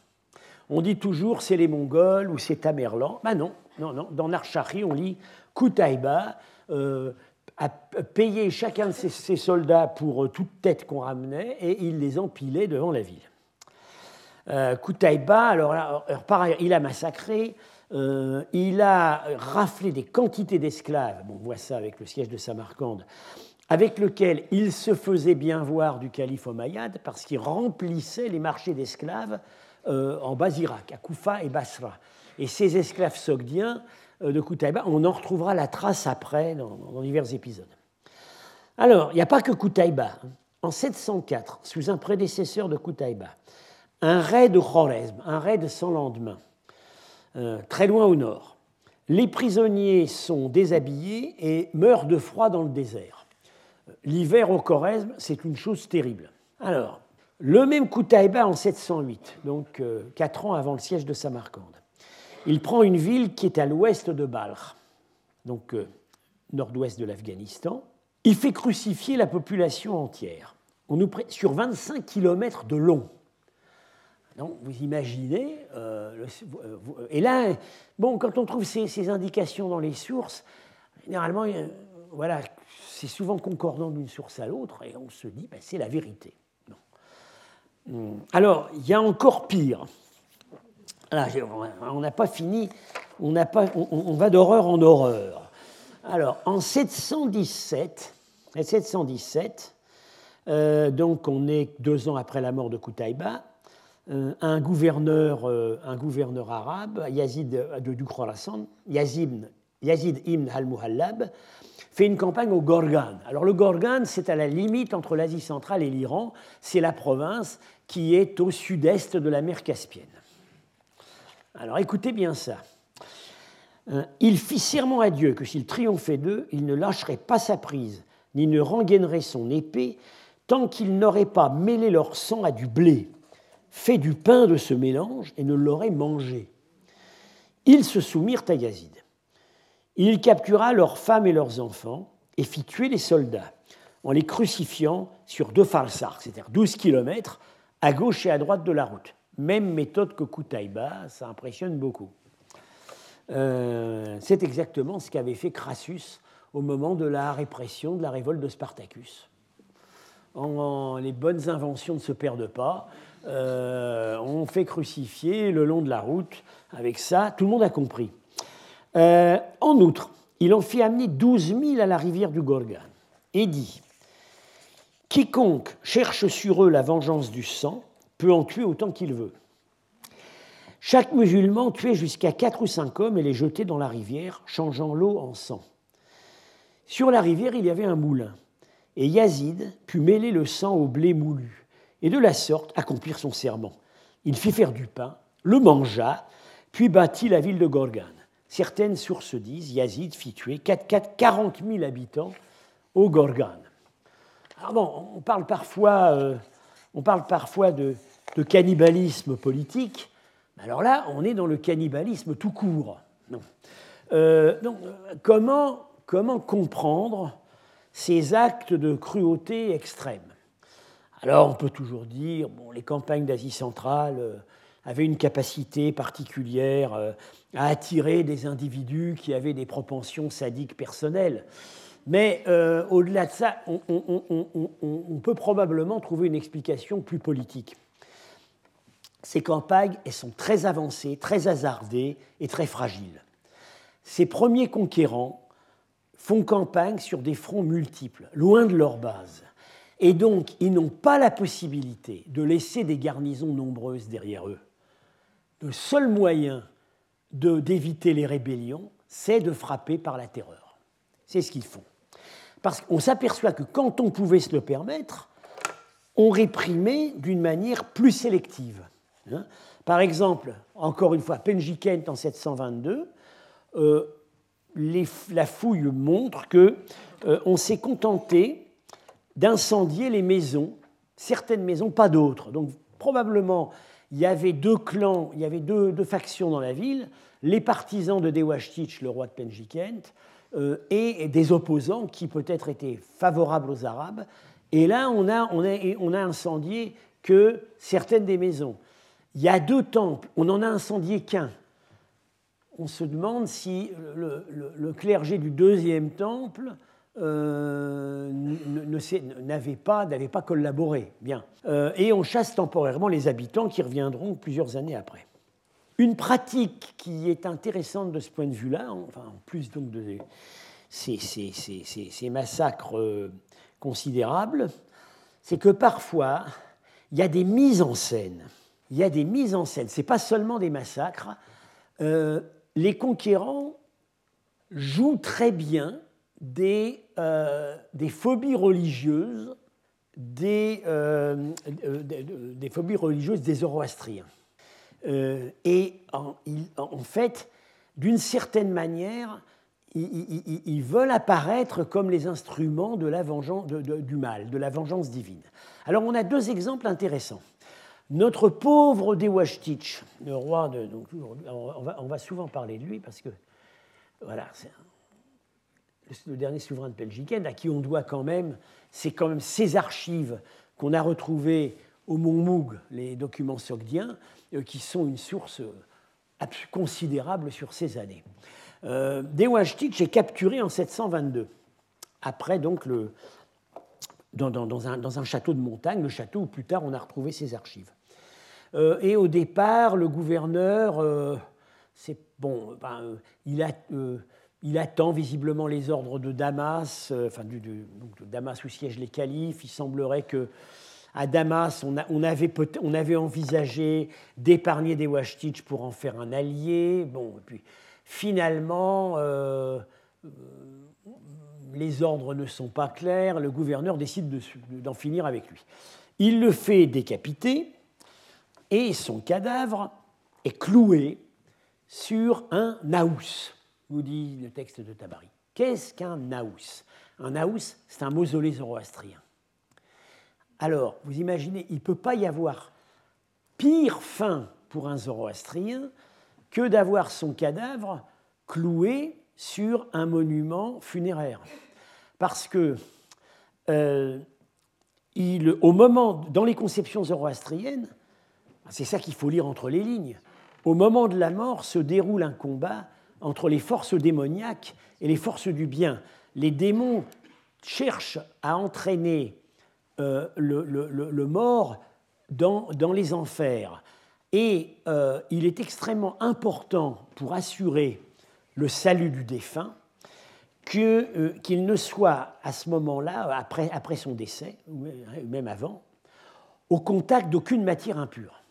On dit toujours c'est les Mongols ou c'est Tamerlan. Ben non, non, non. Dans Narchahi, on lit Koutaïba euh, a payé chacun de ses, soldats pour euh, toute tête qu'on ramenait et il les empilait devant la ville. Euh, Koutaïba, alors, alors, par ailleurs, il a massacré euh, il a raflé des quantités d'esclaves, on voit ça avec le siège de Samarcande, avec lequel il se faisait bien voir du calife Omeyyade parce qu'il remplissait les marchés d'esclaves euh, en bas Irak, à Koufa et Basra. Et ces esclaves sogdiens de Koutaïba, on en retrouvera la trace après dans, divers épisodes. Alors, il n'y a pas que Koutaïba. Hein. En 704, sous un prédécesseur de Koutaïba, un raid de Khorezm, un raid sans lendemain, euh, très loin au nord. Les prisonniers sont déshabillés et meurent de froid dans le désert. L'hiver au Choresme, c'est une chose terrible. Alors, le même Koutaïba en 708, donc euh, quatre ans avant le siège de Samarcande, il prend une ville qui est à l'ouest de Balkh, donc euh, nord-ouest de l'Afghanistan. Il fait crucifier la population entière. On nous sur 25 km de long. Donc, vous imaginez, euh, euh, et là, bon, quand on trouve ces, indications dans les sources, généralement, voilà, c'est souvent concordant d'une source à l'autre, et on se dit, ben, c'est la vérité. Hmm. Alors, il y a encore pire. On n'a pas fini, on, va d'horreur en horreur. Alors, en 717, 717 euh, donc on est deux ans après la mort de Koutaïba, euh, un, gouverneur, euh, un gouverneur arabe, Yazid de, du Khorasan, Yazid, Yazid ibn al-Muhallab, fait une campagne au Gorgan. Alors le Gorgan, c'est à la limite entre l'Asie centrale et l'Iran. C'est la province qui est au sud-est de la mer Caspienne. Alors écoutez bien ça. Euh, il fit serment à Dieu que s'il triomphait d'eux, il ne lâcherait pas sa prise, ni ne rengainerait son épée, tant qu'il n'aurait pas mêlé leur sang à du blé fait du pain de ce mélange et ne l'aurait mangé. Ils se soumirent à Yazid. Il captura leurs femmes et leurs enfants et fit tuer les soldats en les crucifiant sur deux farsars, c'est-à-dire 12 kilomètres, à gauche et à droite de la route. Même méthode que Koutaïba, ça impressionne beaucoup. Euh, c'est exactement ce qu'avait fait Crassus au moment de la répression de la révolte de Spartacus. les bonnes inventions ne se perdent pas. Euh, on fait crucifier le long de la route. Avec ça, tout le monde a compris. Euh, en outre, il en fit amener 12 000 à la rivière du Gorgan et dit Quiconque cherche sur eux la vengeance du sang peut en tuer autant qu'il veut. Chaque musulman tuait jusqu'à quatre ou cinq hommes et les jetait dans la rivière, changeant l'eau en sang. Sur la rivière, il y avait un moulin, et Yazid put mêler le sang au blé moulu et de la sorte accomplir son serment. Il fit faire du pain, le mangea, puis bâtit la ville de Gorgan. Certaines sources disent Yazid fit tuer 40 000 habitants au Gorgan. Alors bon, on parle parfois, euh, on parle parfois de, cannibalisme politique, alors là, on est dans le cannibalisme tout court. Euh, comment comprendre ces actes de cruauté extrême? Alors on peut toujours dire, bon, les campagnes d'Asie centrale euh, avaient une capacité particulière euh, à attirer des individus qui avaient des propensions sadiques personnelles. Mais euh, au-delà de ça, on, peut probablement trouver une explication plus politique. Ces campagnes, elles sont très avancées, très hasardées et très fragiles. Ces premiers conquérants font campagne sur des fronts multiples, loin de leur base. Et donc, ils n'ont pas la possibilité de laisser des garnisons nombreuses derrière eux. Le seul moyen d'éviter les rébellions, c'est de frapper par la terreur. C'est ce qu'ils font. Parce qu'on s'aperçoit que quand on pouvait se le permettre, on réprimait d'une manière plus sélective. Hein. Par exemple, encore une fois, Penjikent en 722, euh, la fouille montre que euh, on s'est contenté d'incendier les maisons, certaines maisons, pas d'autres. Donc probablement, il y avait deux clans, il y avait deux, factions dans la ville, les partisans de Dewashtich, le roi de Penjikent, euh, et des opposants qui peut-être étaient favorables aux Arabes. Et là, on a incendié que certaines des maisons. Il y a deux temples, on n'en a incendié qu'un. On se demande si le clergé du deuxième temple euh, n'avait pas, pas collaboré. Bien. Euh, et on chasse temporairement les habitants qui reviendront plusieurs années après. Une pratique qui est intéressante de ce point de vue-là, enfin, en plus donc de ces, massacres euh, considérables, c'est que parfois, il y a des mises en scène. Il y a des mises en scène. Ce n'est pas seulement des massacres. les conquérants jouent très bien des, euh, phobies religieuses des, euh, des, phobies religieuses des zoroastriens. Euh, et en, fait, d'une certaine manière, ils, veulent apparaître comme les instruments de la vengeance, du mal, de la vengeance divine. Alors on a deux exemples intéressants. Notre pauvre Dewashtich, le roi de... Donc, on, va, souvent parler de lui parce que voilà, c'est le dernier souverain de Belgique, à qui on doit quand même, c'est quand même ces archives qu'on a retrouvées au Mont Moug, les documents sogdiens, qui sont une source euh, considérable sur ces années. Euh, est capturé en 722, après donc le, dans, un, château de montagne, le château où plus tard on a retrouvé ses archives. Euh, et au départ, le gouverneur, bon, ben, il attend visiblement les ordres de Damas, euh, enfin de Damas où siègent les califes. Il semblerait que à Damas, on, avait, envisagé d'épargner des Washtich pour en faire un allié. Bon, puis finalement, euh, euh, les ordres ne sont pas clairs. Le gouverneur décide d'en finir avec lui. Il le fait décapiter et son cadavre est cloué sur un naous nous dit le texte de Tabari. Qu'est-ce qu'un naous Un naous, c'est un mausolée zoroastrien. Alors, vous imaginez, il ne peut pas y avoir pire fin pour un zoroastrien que d'avoir son cadavre cloué sur un monument funéraire. Parce que, euh, au moment, dans les conceptions zoroastriennes, c'est ça qu'il faut lire entre les lignes, au moment de la mort se déroule un combat entre les forces démoniaques et les forces du bien. Les démons cherchent à entraîner euh, le, mort dans, les enfers. Et euh, il est extrêmement important pour assurer le salut du défunt euh, qu'il ne soit à ce moment-là, après, après son décès, ou même avant, au contact d'aucune matière impure.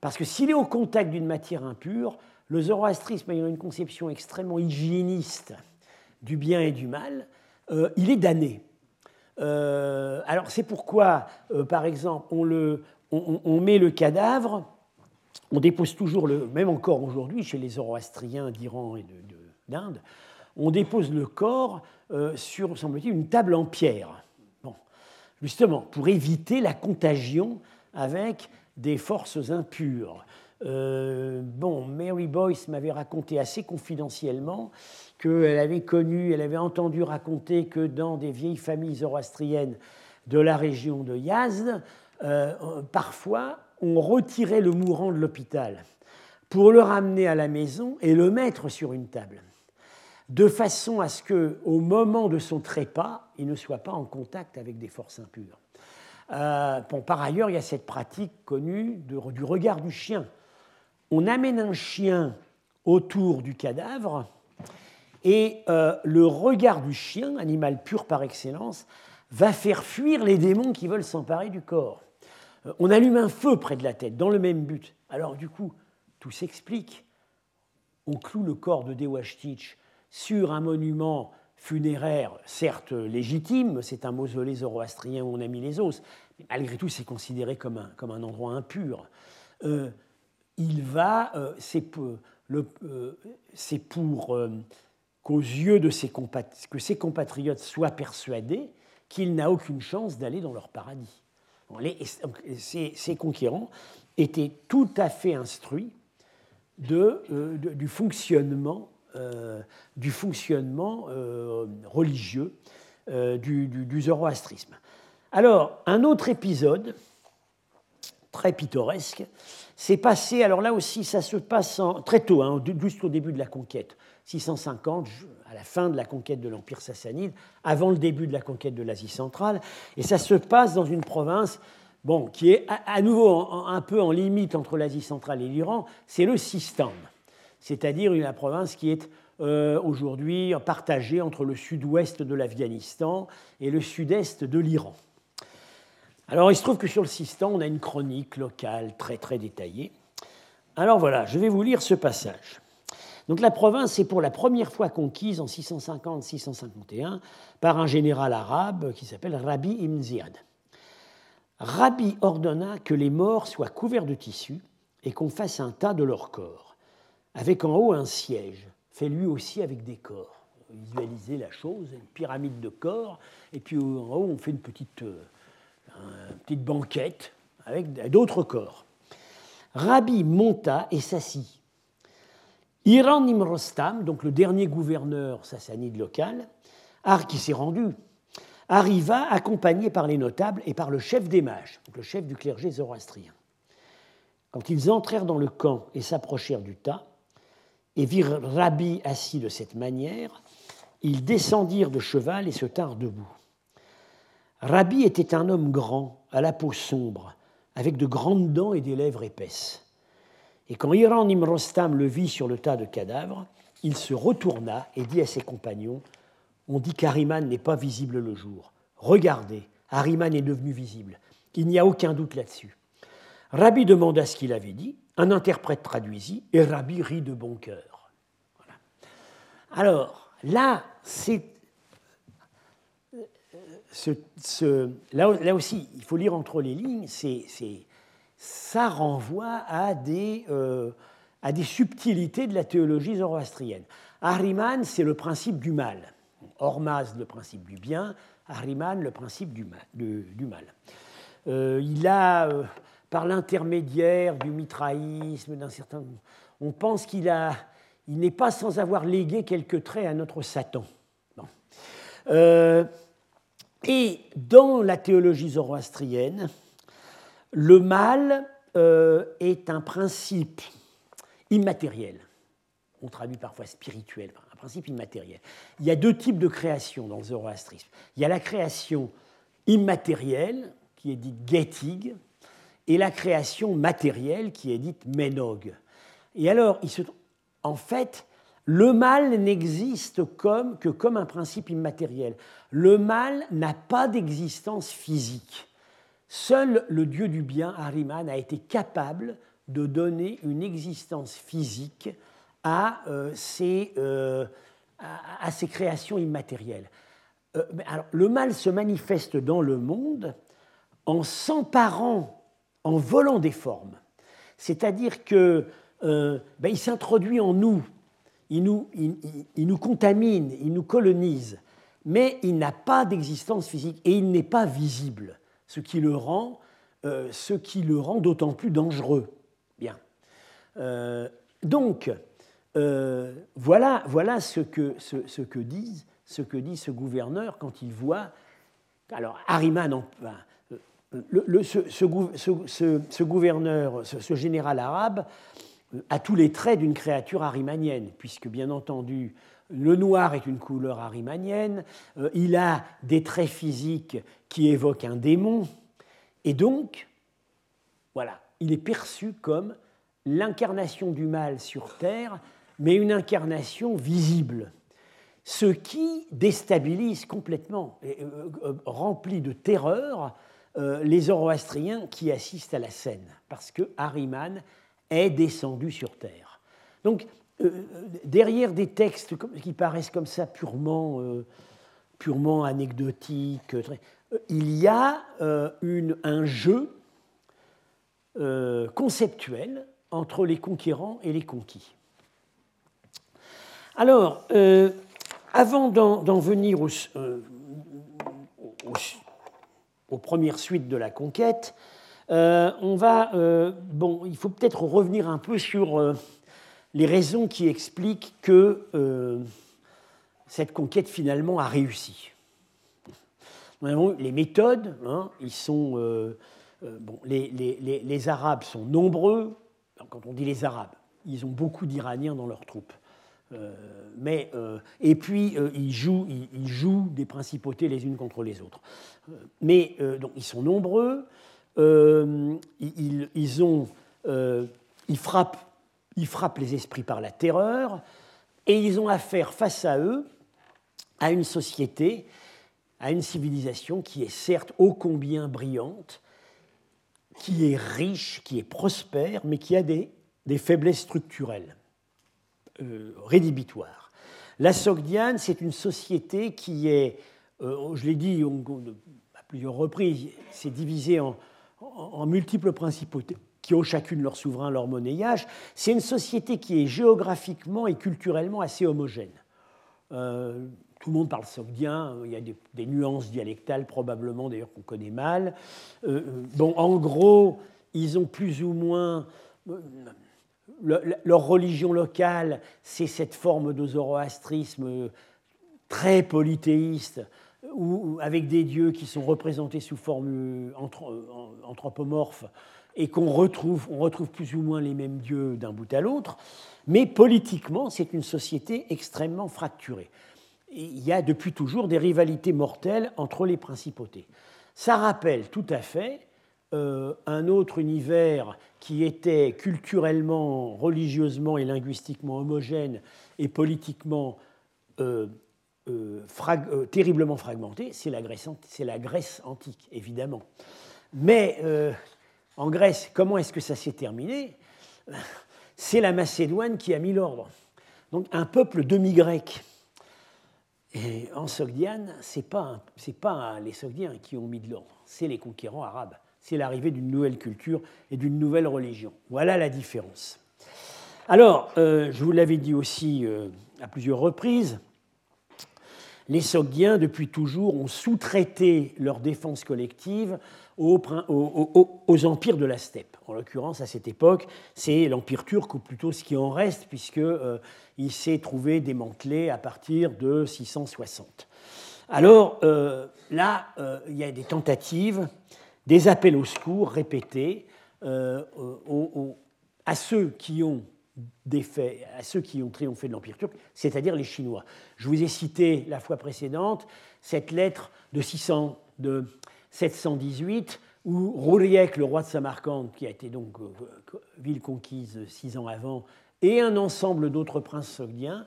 Parce que s'il est au contact d'une matière impure, le zoroastrisme ayant une conception extrêmement hygiéniste du bien et du mal, il est damné. Euh, alors c'est pourquoi, euh, par exemple, on, le, on, met le cadavre, on dépose toujours, le, même encore aujourd'hui chez les zoroastriens d'Iran et d'Inde, on dépose le corps sur, semble-t-il, une table en pierre. Bon. Justement, pour éviter la contagion avec des forces impures. Euh, bon, Mary Boyce m'avait raconté assez confidentiellement qu'elle avait connu, elle avait entendu raconter que dans des vieilles familles zoroastriennes, de la région de Yazd, parfois, on retirait le mourant de l'hôpital pour le ramener à la maison et le mettre sur une table, de façon à ce que, au moment de son trépas, il ne soit pas en contact avec des forces impures. Euh, par ailleurs, il y a cette pratique connue du regard du chien. On amène un chien autour du cadavre et euh, le regard du chien, animal pur par excellence, va faire fuir les démons qui veulent s'emparer du corps. Euh, on allume un feu près de la tête, dans le même but. Alors du coup, tout s'explique. On cloue le corps de Dewashtich sur un monument funéraire, certes légitime, c'est un mausolée zoroastrien où on a mis les os, mais malgré tout c'est considéré comme un, endroit impur. Euh, il va, euh, c'est pour, euh, pour qu'aux yeux de ses, que ses compatriotes soient persuadés qu'il n'a aucune chance d'aller dans leur paradis. ces, conquérants étaient tout à fait instruits du fonctionnement euh, du fonctionnement euh, religieux euh, du, zoroastrisme. Alors, un autre épisode très pittoresque s'est passé, alors là aussi, ça se passe très tôt, hein, juste au début de la conquête, 650, à la fin de la conquête de l'Empire sassanide, avant le début de la conquête de l'Asie centrale, et ça se passe dans une province bon, qui est à, nouveau un peu en limite entre l'Asie centrale et l'Iran, c'est le Sistan. C'est-à-dire une province qui est euh, aujourd'hui partagée entre le sud-ouest de l'Afghanistan et le sud-est de l'Iran. Alors il se trouve que sur le Sistan, on a une chronique locale très très détaillée. Alors voilà, je vais vous lire ce passage. Donc la province est pour la première fois conquise en 650-651 par un général arabe qui s'appelle Rabbi Ibn Ziyad. Rabbi ordonna que les morts soient couverts de tissu et qu'on fasse un tas de leurs corps avec en haut un siège, fait lui aussi avec des corps. Visualisez la chose, une pyramide de corps, et puis en haut on fait une petite, euh, petite banquette avec d'autres corps. Rabbi monta et s'assit. Iran Nimrostam, donc le dernier gouverneur sassanide local, qui s'est rendu, arriva accompagné par les notables et par le chef des mages, le chef du clergé zoroastrien. Quand ils entrèrent dans le camp et s'approchèrent du tas, et virent Rabbi assis de cette manière, ils descendirent de cheval et se tinrent debout. Rabbi était un homme grand, à la peau sombre, avec de grandes dents et des lèvres épaisses. Et quand Iran Nimrostam le vit sur le tas de cadavres, il se retourna et dit à ses compagnons On dit qu'Ariman n'est pas visible le jour. Regardez, Ariman est devenu visible. Il n'y a aucun doute là-dessus. Rabbi demanda ce qu'il avait dit. Un interprète traduisit et Rabbi rit de bon cœur. Alors, là, c'est. Là, aussi, il faut lire entre les lignes, ça renvoie à des, euh, à des subtilités de la théologie zoroastrienne. Ahriman, c'est le principe du mal. Hormaz, le principe du bien. Ahriman, le principe du mal. Du, mal. Euh, il a. Euh, par l'intermédiaire du mitraïsme, d'un certain. On pense qu'il a, il n'est pas sans avoir légué quelques traits à notre Satan. Euh, et dans la théologie zoroastrienne, le mal euh, est un principe immatériel. On traduit parfois spirituel, un principe immatériel. Il y a deux types de création dans le zoroastrisme. Il y a la création immatérielle, qui est dite getig, et la création matérielle qui est dite ménog. Et alors, en fait, le mal n'existe que comme un principe immatériel. Le mal n'a pas d'existence physique. Seul le Dieu du bien, Ariman, a été capable de donner une existence physique à, euh, ces, euh, créations immatérielles. Euh, le mal se manifeste dans le monde en s'emparant en volant des formes. C'est-à-dire qu'il euh, ben, s'introduit en nous, il nous, il, nous contamine, il nous colonise, mais il n'a pas d'existence physique et il n'est pas visible, ce qui le rend, euh, ce qui le rend d'autant plus dangereux. Bien. Euh, donc, voilà, voilà ce, que, ce, ce, que disent, ce que dit ce gouverneur quand il voit alors Ahriman, le, ce, gouverneur, ce, général arabe, a tous les traits d'une créature harimanienne, puisque bien entendu, le noir est une couleur harimanienne, il a des traits physiques qui évoquent un démon, et donc, voilà, il est perçu comme l'incarnation du mal sur Terre, mais une incarnation visible, ce qui déstabilise complètement, et, euh, euh, remplit de terreur euh, les Zoroastriens qui assistent à la scène, parce que Harriman est descendu sur Terre. Donc, derrière des textes qui paraissent comme ça purement, purement anecdotiques, il y a un jeu conceptuel entre les conquérants et les conquis. Alors, euh, avant d'en venir euh, aux, premières suites de la conquête, euh, on va, bon, il faut peut-être revenir un peu sur les raisons qui expliquent que cette conquête finalement a réussi. Les méthodes, hein, ils sont, bon, les, Arabes sont nombreux, quand on dit les Arabes, ils ont beaucoup d'Iraniens dans leurs troupes. Euh, mais, euh, et puis, euh, ils, jouent, ils, jouent, des principautés les unes contre les autres. mais donc, ils sont nombreux, ils, ils, ont, ils, frappent, les esprits par la terreur, et ils ont affaire face à eux à une société, à une civilisation qui est certes ô combien brillante, qui est riche, qui est prospère, mais qui a des, faiblesses structurelles euh, rédhibitoires. La Sogdiane, c'est une société qui est, euh, je l'ai dit à plusieurs reprises, c'est divisé en, en, multiples principautés qui ont chacune leur souverain, leur monnayage. C'est une société qui est géographiquement et culturellement assez homogène. Euh, tout le monde parle sogdien, il y a des, nuances dialectales probablement d'ailleurs qu'on connaît mal. Euh, euh, bon, en gros, ils ont plus ou moins... Leur religion locale, c'est cette forme de zoroastrisme très polythéiste, ou avec des dieux qui sont représentés sous forme anthropomorphe et qu'on retrouve, on retrouve plus ou moins les mêmes dieux d'un bout à l'autre. Mais politiquement, c'est une société extrêmement fracturée il y a depuis toujours des rivalités mortelles entre les principautés. Ça rappelle tout à fait euh, un autre univers qui était culturellement, religieusement et linguistiquement homogène et politiquement euh, euh, terriblement fragmenté, c'est la, Grèce antique, évidemment. Mais en Grèce, comment est-ce que ça s'est terminé? C'est la Macédoine qui a mis l'ordre. Donc un peuple demi-grec et en Sogdiane, ce n'est pas, pas les Sogdiens qui ont mis de l'ordre, c'est les conquérants arabes. C'est l'arrivée d'une nouvelle culture et d'une nouvelle religion. Voilà la différence. Alors, euh, je vous l'avais dit aussi euh, à plusieurs reprises, les Sogdiens, depuis toujours, ont sous-traité leur défense collective aux, empires de la steppe. En l'occurrence, à cette époque, c'est l'empire turc, ou plutôt ce qui en reste, puisqu'il euh, s'est trouvé démantelé à partir de 660. Alors euh, là, euh, il y a des tentatives, des appels au secours répétés à ceux qui ont à ceux qui ont triomphé de l'Empire turc, c'est-à-dire les Chinois. Je vous ai cité la fois précédente cette lettre de, 600, de 718 où Rouriek, le roi de Samarcande, qui a été donc euh, ville conquise six ans avant, et un ensemble d'autres princes sogdiens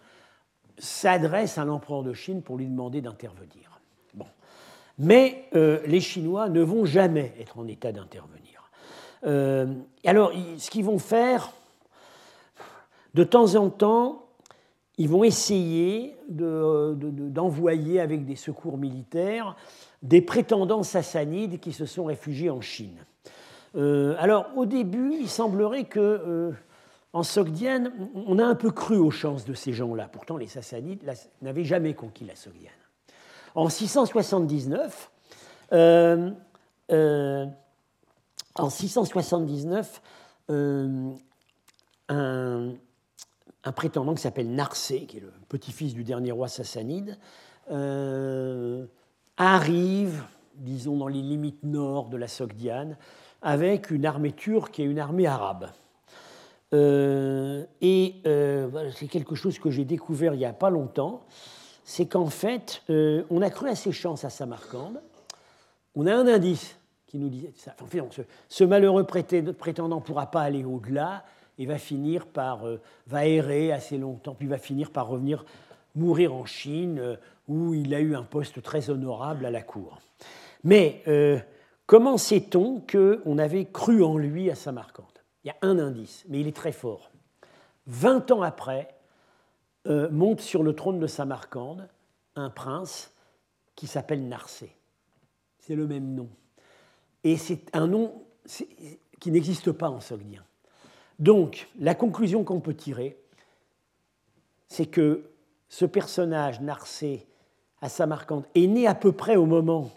s'adressent à l'empereur de Chine pour lui demander d'intervenir. Bon. Mais euh, les Chinois ne vont jamais être en état d'intervenir. Euh, alors, ce qu'ils vont faire, de temps en temps, ils vont essayer d'envoyer avec des secours militaires des prétendants sassanides qui se sont réfugiés en Chine. Euh, alors, au début, il semblerait que euh, en Sogdiane, on a un peu cru aux chances de ces gens-là. Pourtant, les Sassanides n'avaient jamais conquis la Sogdiane. En 679, euh, en 679, un, un prétendant qui s'appelle Narsé, qui est le petit-fils du dernier roi sassanide, euh, arrive disons dans les limites nord de la Sogdiane, avec une armée turque et une armée arabe. Euh, et euh, c'est quelque chose que j'ai découvert il n'y a pas longtemps, c'est qu'en fait, on a cru à ses chances à Samarcande. On a un indice qui nous dit ça. ce, malheureux prétendant ne pourra pas aller au-delà et va finir par va errer assez longtemps, puis va finir par revenir mourir en Chine, où il a eu un poste très honorable à la cour. Mais comment sait-on qu'on avait cru en lui à Samarcande? Il y a un indice, mais il est très fort. Vingt ans après, euh, monte sur le trône de Samarcande un prince qui s'appelle Narsé. C'est le même nom. Et c'est un nom qui n'existe pas en sogdien. Donc, la conclusion qu'on peut tirer, c'est que ce personnage, Narsé, à Samarcande, est né à peu près au moment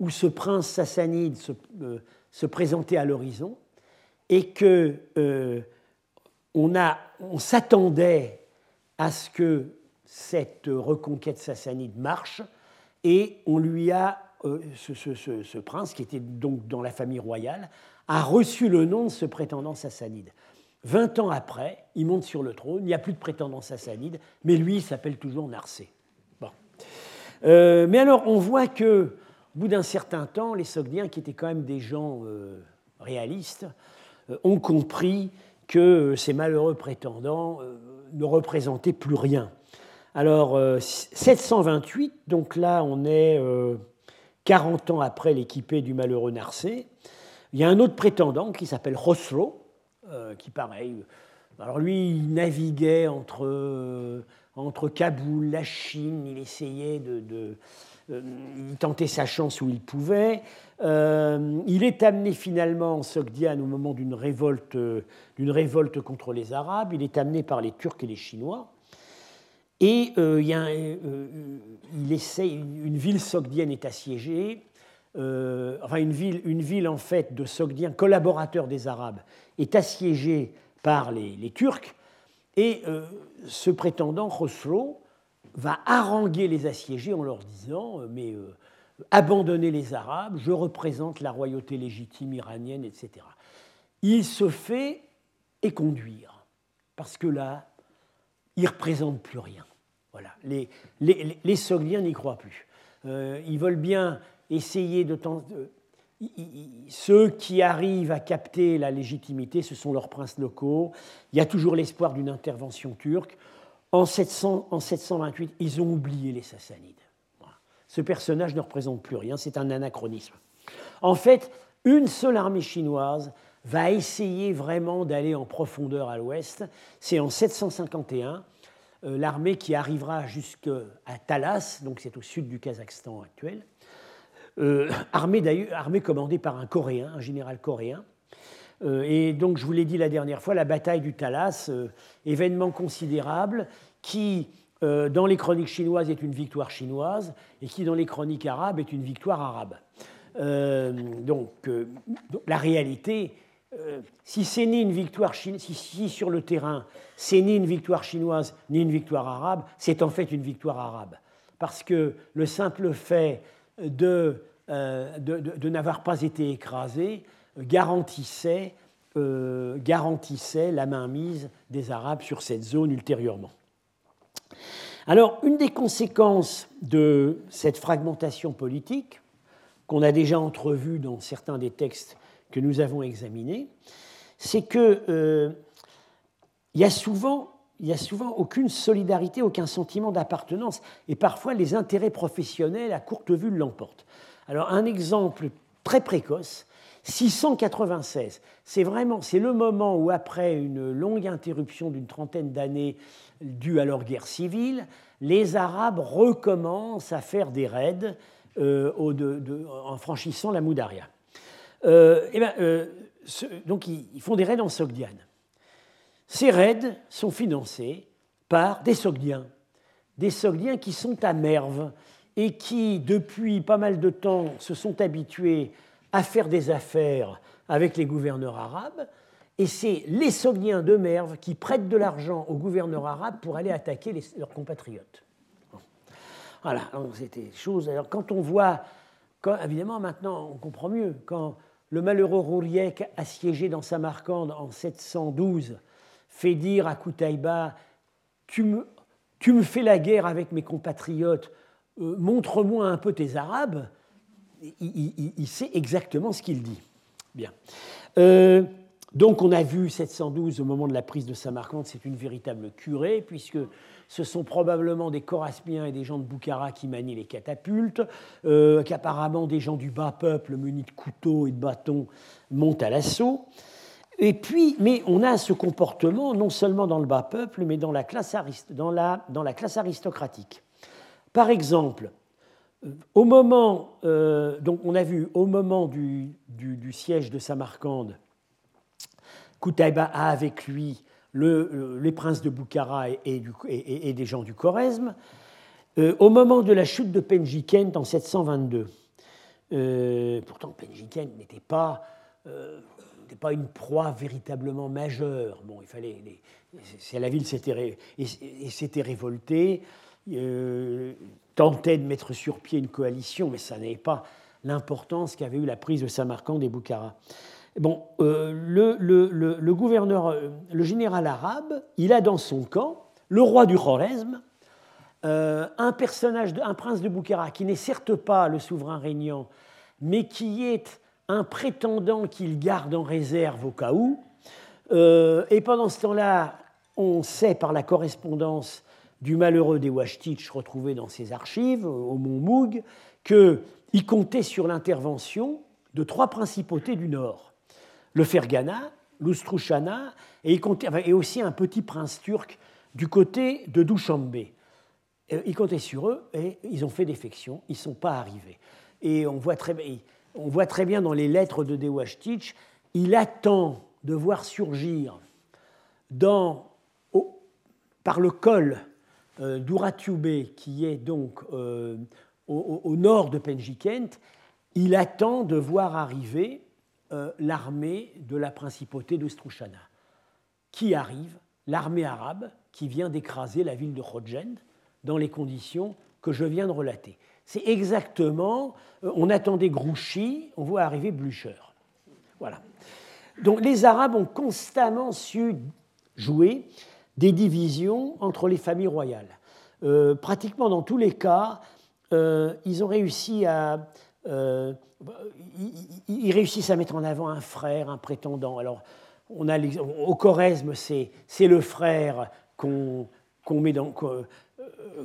où ce prince sassanide se euh, présentait à l'horizon, et que euh, on, on s'attendait à ce que cette reconquête sassanide marche, et on lui a, euh, ce, prince, qui était donc dans la famille royale, a reçu le nom de ce prétendant sassanide. Vingt ans après, il monte sur le trône, il n'y a plus de prétendant sassanide, mais lui, il s'appelle toujours Narsé. Bon. Euh, mais alors, on voit que, au bout d'un certain temps, les Sogdiens, qui étaient quand même des gens réalistes, euh, ont compris que ces malheureux prétendants euh, ne représentaient plus rien. Alors, 728, euh, donc là on est 40 ans après l'équipée du malheureux Narcé, il y a un autre prétendant qui s'appelle Rosro, qui pareil, alors lui il naviguait entre, entre Kaboul, la Chine, il essayait de euh, il tentait sa chance où il pouvait. Euh, il est amené finalement en Sogdiane au moment d'une révolte, d'une révolte contre les Arabes. Il est amené par les Turcs et les Chinois. Et euh, il, y a essaie, une ville sogdienne est assiégée. enfin, une ville, une ville en fait de Sogdiens, collaborateurs des Arabes, est assiégée par les, Turcs. Et ce prétendant, Khosrow, va haranguer les assiégés en leur disant euh, Mais euh, abandonnez les Arabes, je représente la royauté légitime iranienne, etc. Il se fait éconduire, parce que là, il ne représente plus rien. Les, les, les n'y croient plus. Euh, ils veulent bien essayer de, ceux qui arrivent à capter la légitimité, ce sont leurs princes locaux. Il y a toujours l'espoir d'une intervention turque. En, 728, ils ont oublié les Sassanides. Ce personnage ne représente plus rien, c'est un anachronisme. En fait, une seule armée chinoise va essayer vraiment d'aller en profondeur à l'ouest. C'est en 751, euh, l'armée qui arrivera jusqu'à Talas, donc c'est au sud du Kazakhstan actuel, euh, armée, armée commandée par un Coréen, un général coréen, euh, et donc, je vous l'ai dit la dernière fois, la bataille du Talas, euh, événement considérable qui, euh, dans les chroniques chinoises, est une victoire chinoise et qui, dans les chroniques arabes, est une victoire arabe. donc, la réalité, si c'est ni une victoire si, sur le terrain, c'est ni une victoire chinoise ni une victoire arabe, c'est en fait une victoire arabe. Parce que le simple fait de, de n'avoir pas été écrasé garantissait, euh, garantissait la mainmise des Arabes sur cette zone ultérieurement. Alors, une des conséquences de cette fragmentation politique, qu'on a déjà entrevue dans certains des textes que nous avons examinés, c'est euh, y a souvent il n'y a souvent aucune solidarité, aucun sentiment d'appartenance, et parfois les intérêts professionnels à courte vue l'emportent. Alors un exemple très précoce, 696, c'est vraiment c'est le moment où, après une longue interruption d'une trentaine d'années due à leur guerre civile, les Arabes recommencent à faire des raids euh, en franchissant la Moudaria. Euh, et ben, euh, donc ils, font des raids en Sogdiane. Ces raids sont financés par des Sogdiens, des Sogdiens qui sont à Merve et qui, depuis pas mal de temps, se sont habitués à faire des affaires avec les gouverneurs arabes, et c'est les Sogdiens de Merve qui prêtent de l'argent aux gouverneurs arabes pour aller attaquer leurs compatriotes. Voilà, c'était chose. Alors quand on voit évidemment, maintenant, on comprend mieux. Quand le malheureux Rouriek, assiégé dans Samarcande en 712, fait dire à Koutaïba tu me, tu me fais la guerre avec mes compatriotes, euh, montre-moi un peu tes Arabes, il, sait exactement ce qu'il dit. Bien. Euh, donc on a vu 712 au moment de la prise de Samarcande, c'est une véritable curée, puisque ce sont probablement des Coraspiens et des gens de Boukhara qui manient les catapultes, euh, qu'apparemment des gens du bas peuple munis de couteaux et de bâtons montent à l'assaut. Et puis, mais on a ce comportement non seulement dans le bas peuple, mais dans la classe, dans la, dans la classe aristocratique. Par exemple, euh, au moment, euh, donc on a vu au moment du, du, siège de Samarcande, Koutaïba a avec lui le, les princes de Boukhara et, des gens du Choresme. Euh, au moment de la chute de Penjikent en 722, pourtant Penjikent n'était pas n'était pas une proie véritablement majeure. Bon, il fallait. La ville s'était s'était révoltée, euh, tentait de mettre sur pied une coalition, mais ça n'avait pas l'importance qu'avait eu la prise de Samarcande et Boukhara. Bon, euh, le, gouverneur, euh, le général arabe, il a dans son camp le roi du Khorezm, un personnage, un prince de Boukhara, qui n'est certes pas le souverain régnant, mais qui est un prétendant qu'il garde en réserve au cas où. Euh, et pendant ce temps-là, on sait par la correspondance du malheureux des Washtich retrouvé dans ses archives au Mont Moug qu'il comptait sur l'intervention de trois principautés du Nord le Fergana, l'Ustrushana et, aussi un petit prince turc du côté de Dushanbe. Euh, il comptait sur eux et ils ont fait défection, ils ne sont pas arrivés. Et on voit très bien on voit très bien dans les lettres de Dewastich, il attend de voir surgir par le col euh, qui est donc euh, au, nord de Penjikent, il attend de voir arriver euh, l'armée de la principauté d'Ostrushana. Qui arrive? L'armée arabe qui vient d'écraser la ville de Khojend dans les conditions que je viens de relater. C'est exactement, euh, on attendait Grouchy, on voit arriver Blücher. Voilà. Donc les Arabes ont constamment su jouer des divisions entre les familles royales. Euh, pratiquement dans tous les cas, euh, ils ont réussi à, ils, réussissent à mettre en avant un frère, un prétendant. Alors, on a au Choresme, c'est le frère qu'on met dans, euh,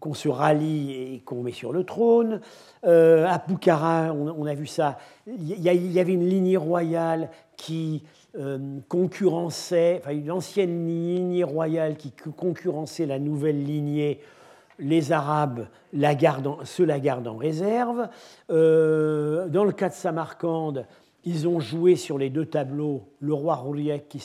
qu'on se rallie et qu'on met sur le trône. Euh, à Boukhara, on, a vu ça, il y, avait une lignée royale qui euh, concurrençait, enfin une ancienne lignée royale qui concurrençait la nouvelle lignée. Les Arabes la gardent, se la gardent en réserve. dans le cas de Samarcande, ils ont joué sur les deux tableaux le roi Rouriek qui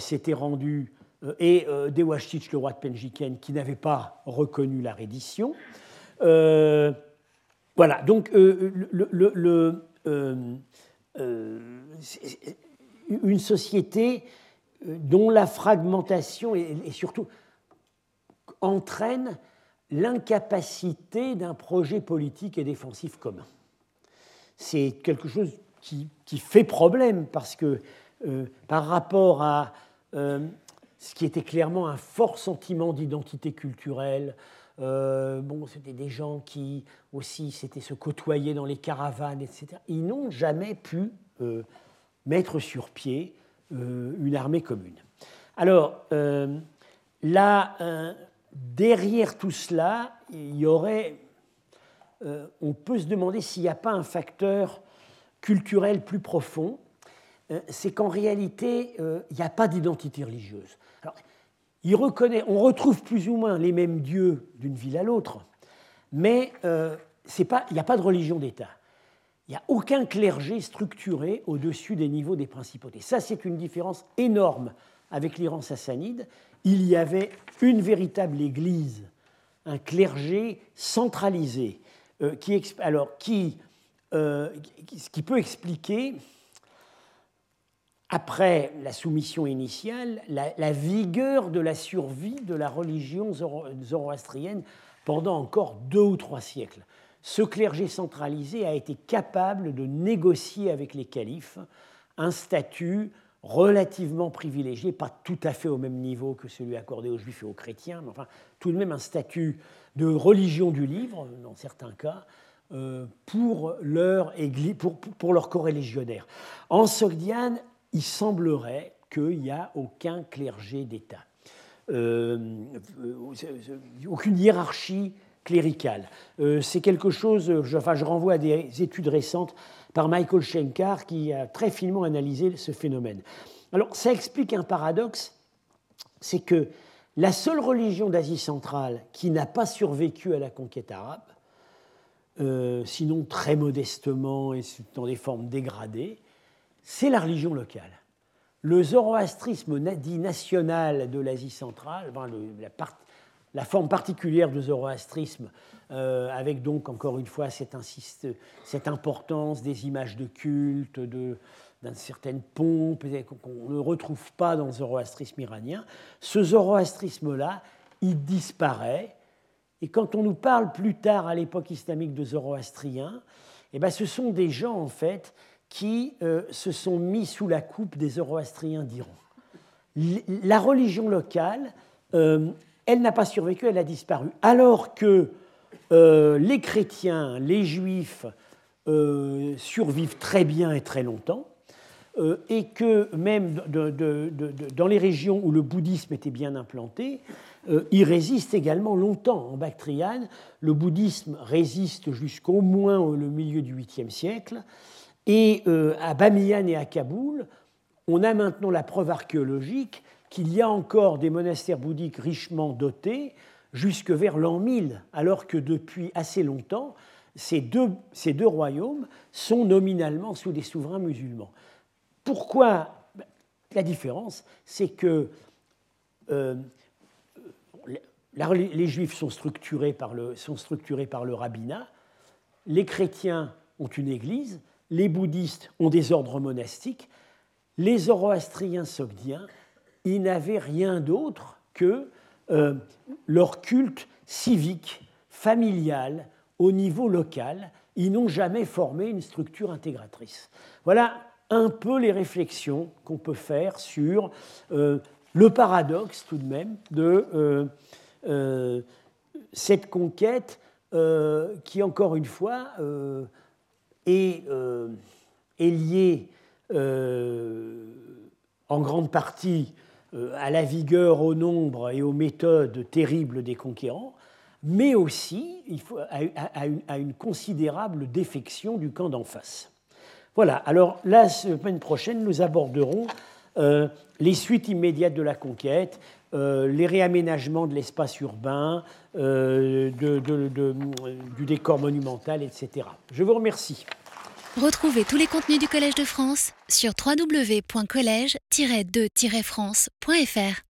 s'était rendu euh, et euh, Dewashtich, le roi de Penjiken, qui n'avait pas reconnu la reddition. Euh, voilà, donc une société dont la fragmentation et, surtout entraîne l'incapacité d'un projet politique et défensif commun. C'est quelque chose qui, fait problème parce que par rapport à ce qui était clairement un fort sentiment d'identité culturelle. Euh, bon, c'était des gens qui aussi s'étaient se côtoyer dans les caravanes, etc. Ils n'ont jamais pu euh, mettre sur pied euh, une armée commune. Alors, là, derrière tout cela, il y aurait, on peut se demander s'il n'y a pas un facteur culturel plus profond, c'est qu'en réalité, il n'y a pas d'identité religieuse on retrouve plus ou moins les mêmes dieux d'une ville à l'autre, mais euh, il n'y a pas de religion d'État. Il n'y a aucun clergé structuré au-dessus des niveaux des principautés. Ça, c'est une différence énorme avec l'Iran sassanide. Il y avait une véritable église, un clergé centralisé, euh, alors, qui, euh, qui peut expliquer après la soumission initiale, la, vigueur de la survie de la religion zoroastrienne pendant encore deux ou trois siècles. ce clergé centralisé a été capable de négocier avec les califes un statut relativement privilégié, pas tout à fait au même niveau que celui accordé aux juifs et aux chrétiens, mais enfin tout de même un statut de religion du livre, dans certains cas, euh, pour leur, église, pour, pour leur En Sogdiane, il semblerait qu'il n'y a aucun clergé d'État, euh, euh, aucune hiérarchie cléricale. C'est quelque chose, je, enfin, je renvoie à des études récentes par Michael Schenkar qui a très finement analysé ce phénomène. Alors ça explique un paradoxe, c'est que la seule religion d'Asie centrale qui n'a pas survécu à la conquête arabe, euh, sinon très modestement et dans des formes dégradées, c'est la religion locale. Le zoroastrisme dit national de l'Asie centrale, la, forme particulière du zoroastrisme euh, avec donc encore une fois cette, importance des images de culte, d'une certaine pompe qu'on ne retrouve pas dans le zoroastrisme iranien. Ce zoroastrisme-là, il disparaît. Et quand on nous parle plus tard à l'époque islamique de zoroastriens, eh ben ce sont des gens en fait qui euh, se sont mis sous la coupe des zoroastriens d'Iran. La religion locale, euh, elle n'a pas survécu, elle a disparu. Alors que euh, les chrétiens, les juifs survivent très bien et très longtemps, et que même dans les régions où le bouddhisme était bien implanté, il résiste également longtemps. En Bactriane, le bouddhisme résiste jusqu'au moins le milieu du 8e siècle, et à Bamiyan et à Kaboul, on a maintenant la preuve archéologique qu'il y a encore des monastères bouddhiques richement dotés, jusque vers l'an 1000, alors que depuis assez longtemps, ces deux, ces deux royaumes sont nominalement sous des souverains musulmans. Pourquoi? La différence, c'est que euh, les juifs sont structurés, par le, sont structurés par le rabbinat, les chrétiens ont une église, les bouddhistes ont des ordres monastiques, les zoroastriens sogdiens, ils n'avaient rien d'autre que euh, leur culte civique, familial, au niveau local. Ils n'ont jamais formé une structure intégratrice. Voilà un peu les réflexions qu'on peut faire sur euh, le paradoxe tout de même de euh, cette conquête qui, encore une fois, est, est, liée en grande partie euh, à la vigueur, au nombre et aux méthodes terribles des conquérants, mais aussi à, une, considérable défection du camp d'en face. Voilà, alors la semaine prochaine, nous aborderons euh, les suites immédiates de la conquête, euh, les réaménagements de l'espace urbain, du décor monumental, etc. Je vous remercie. Retrouvez tous les contenus du Collège de France sur www.colège-2-france.fr.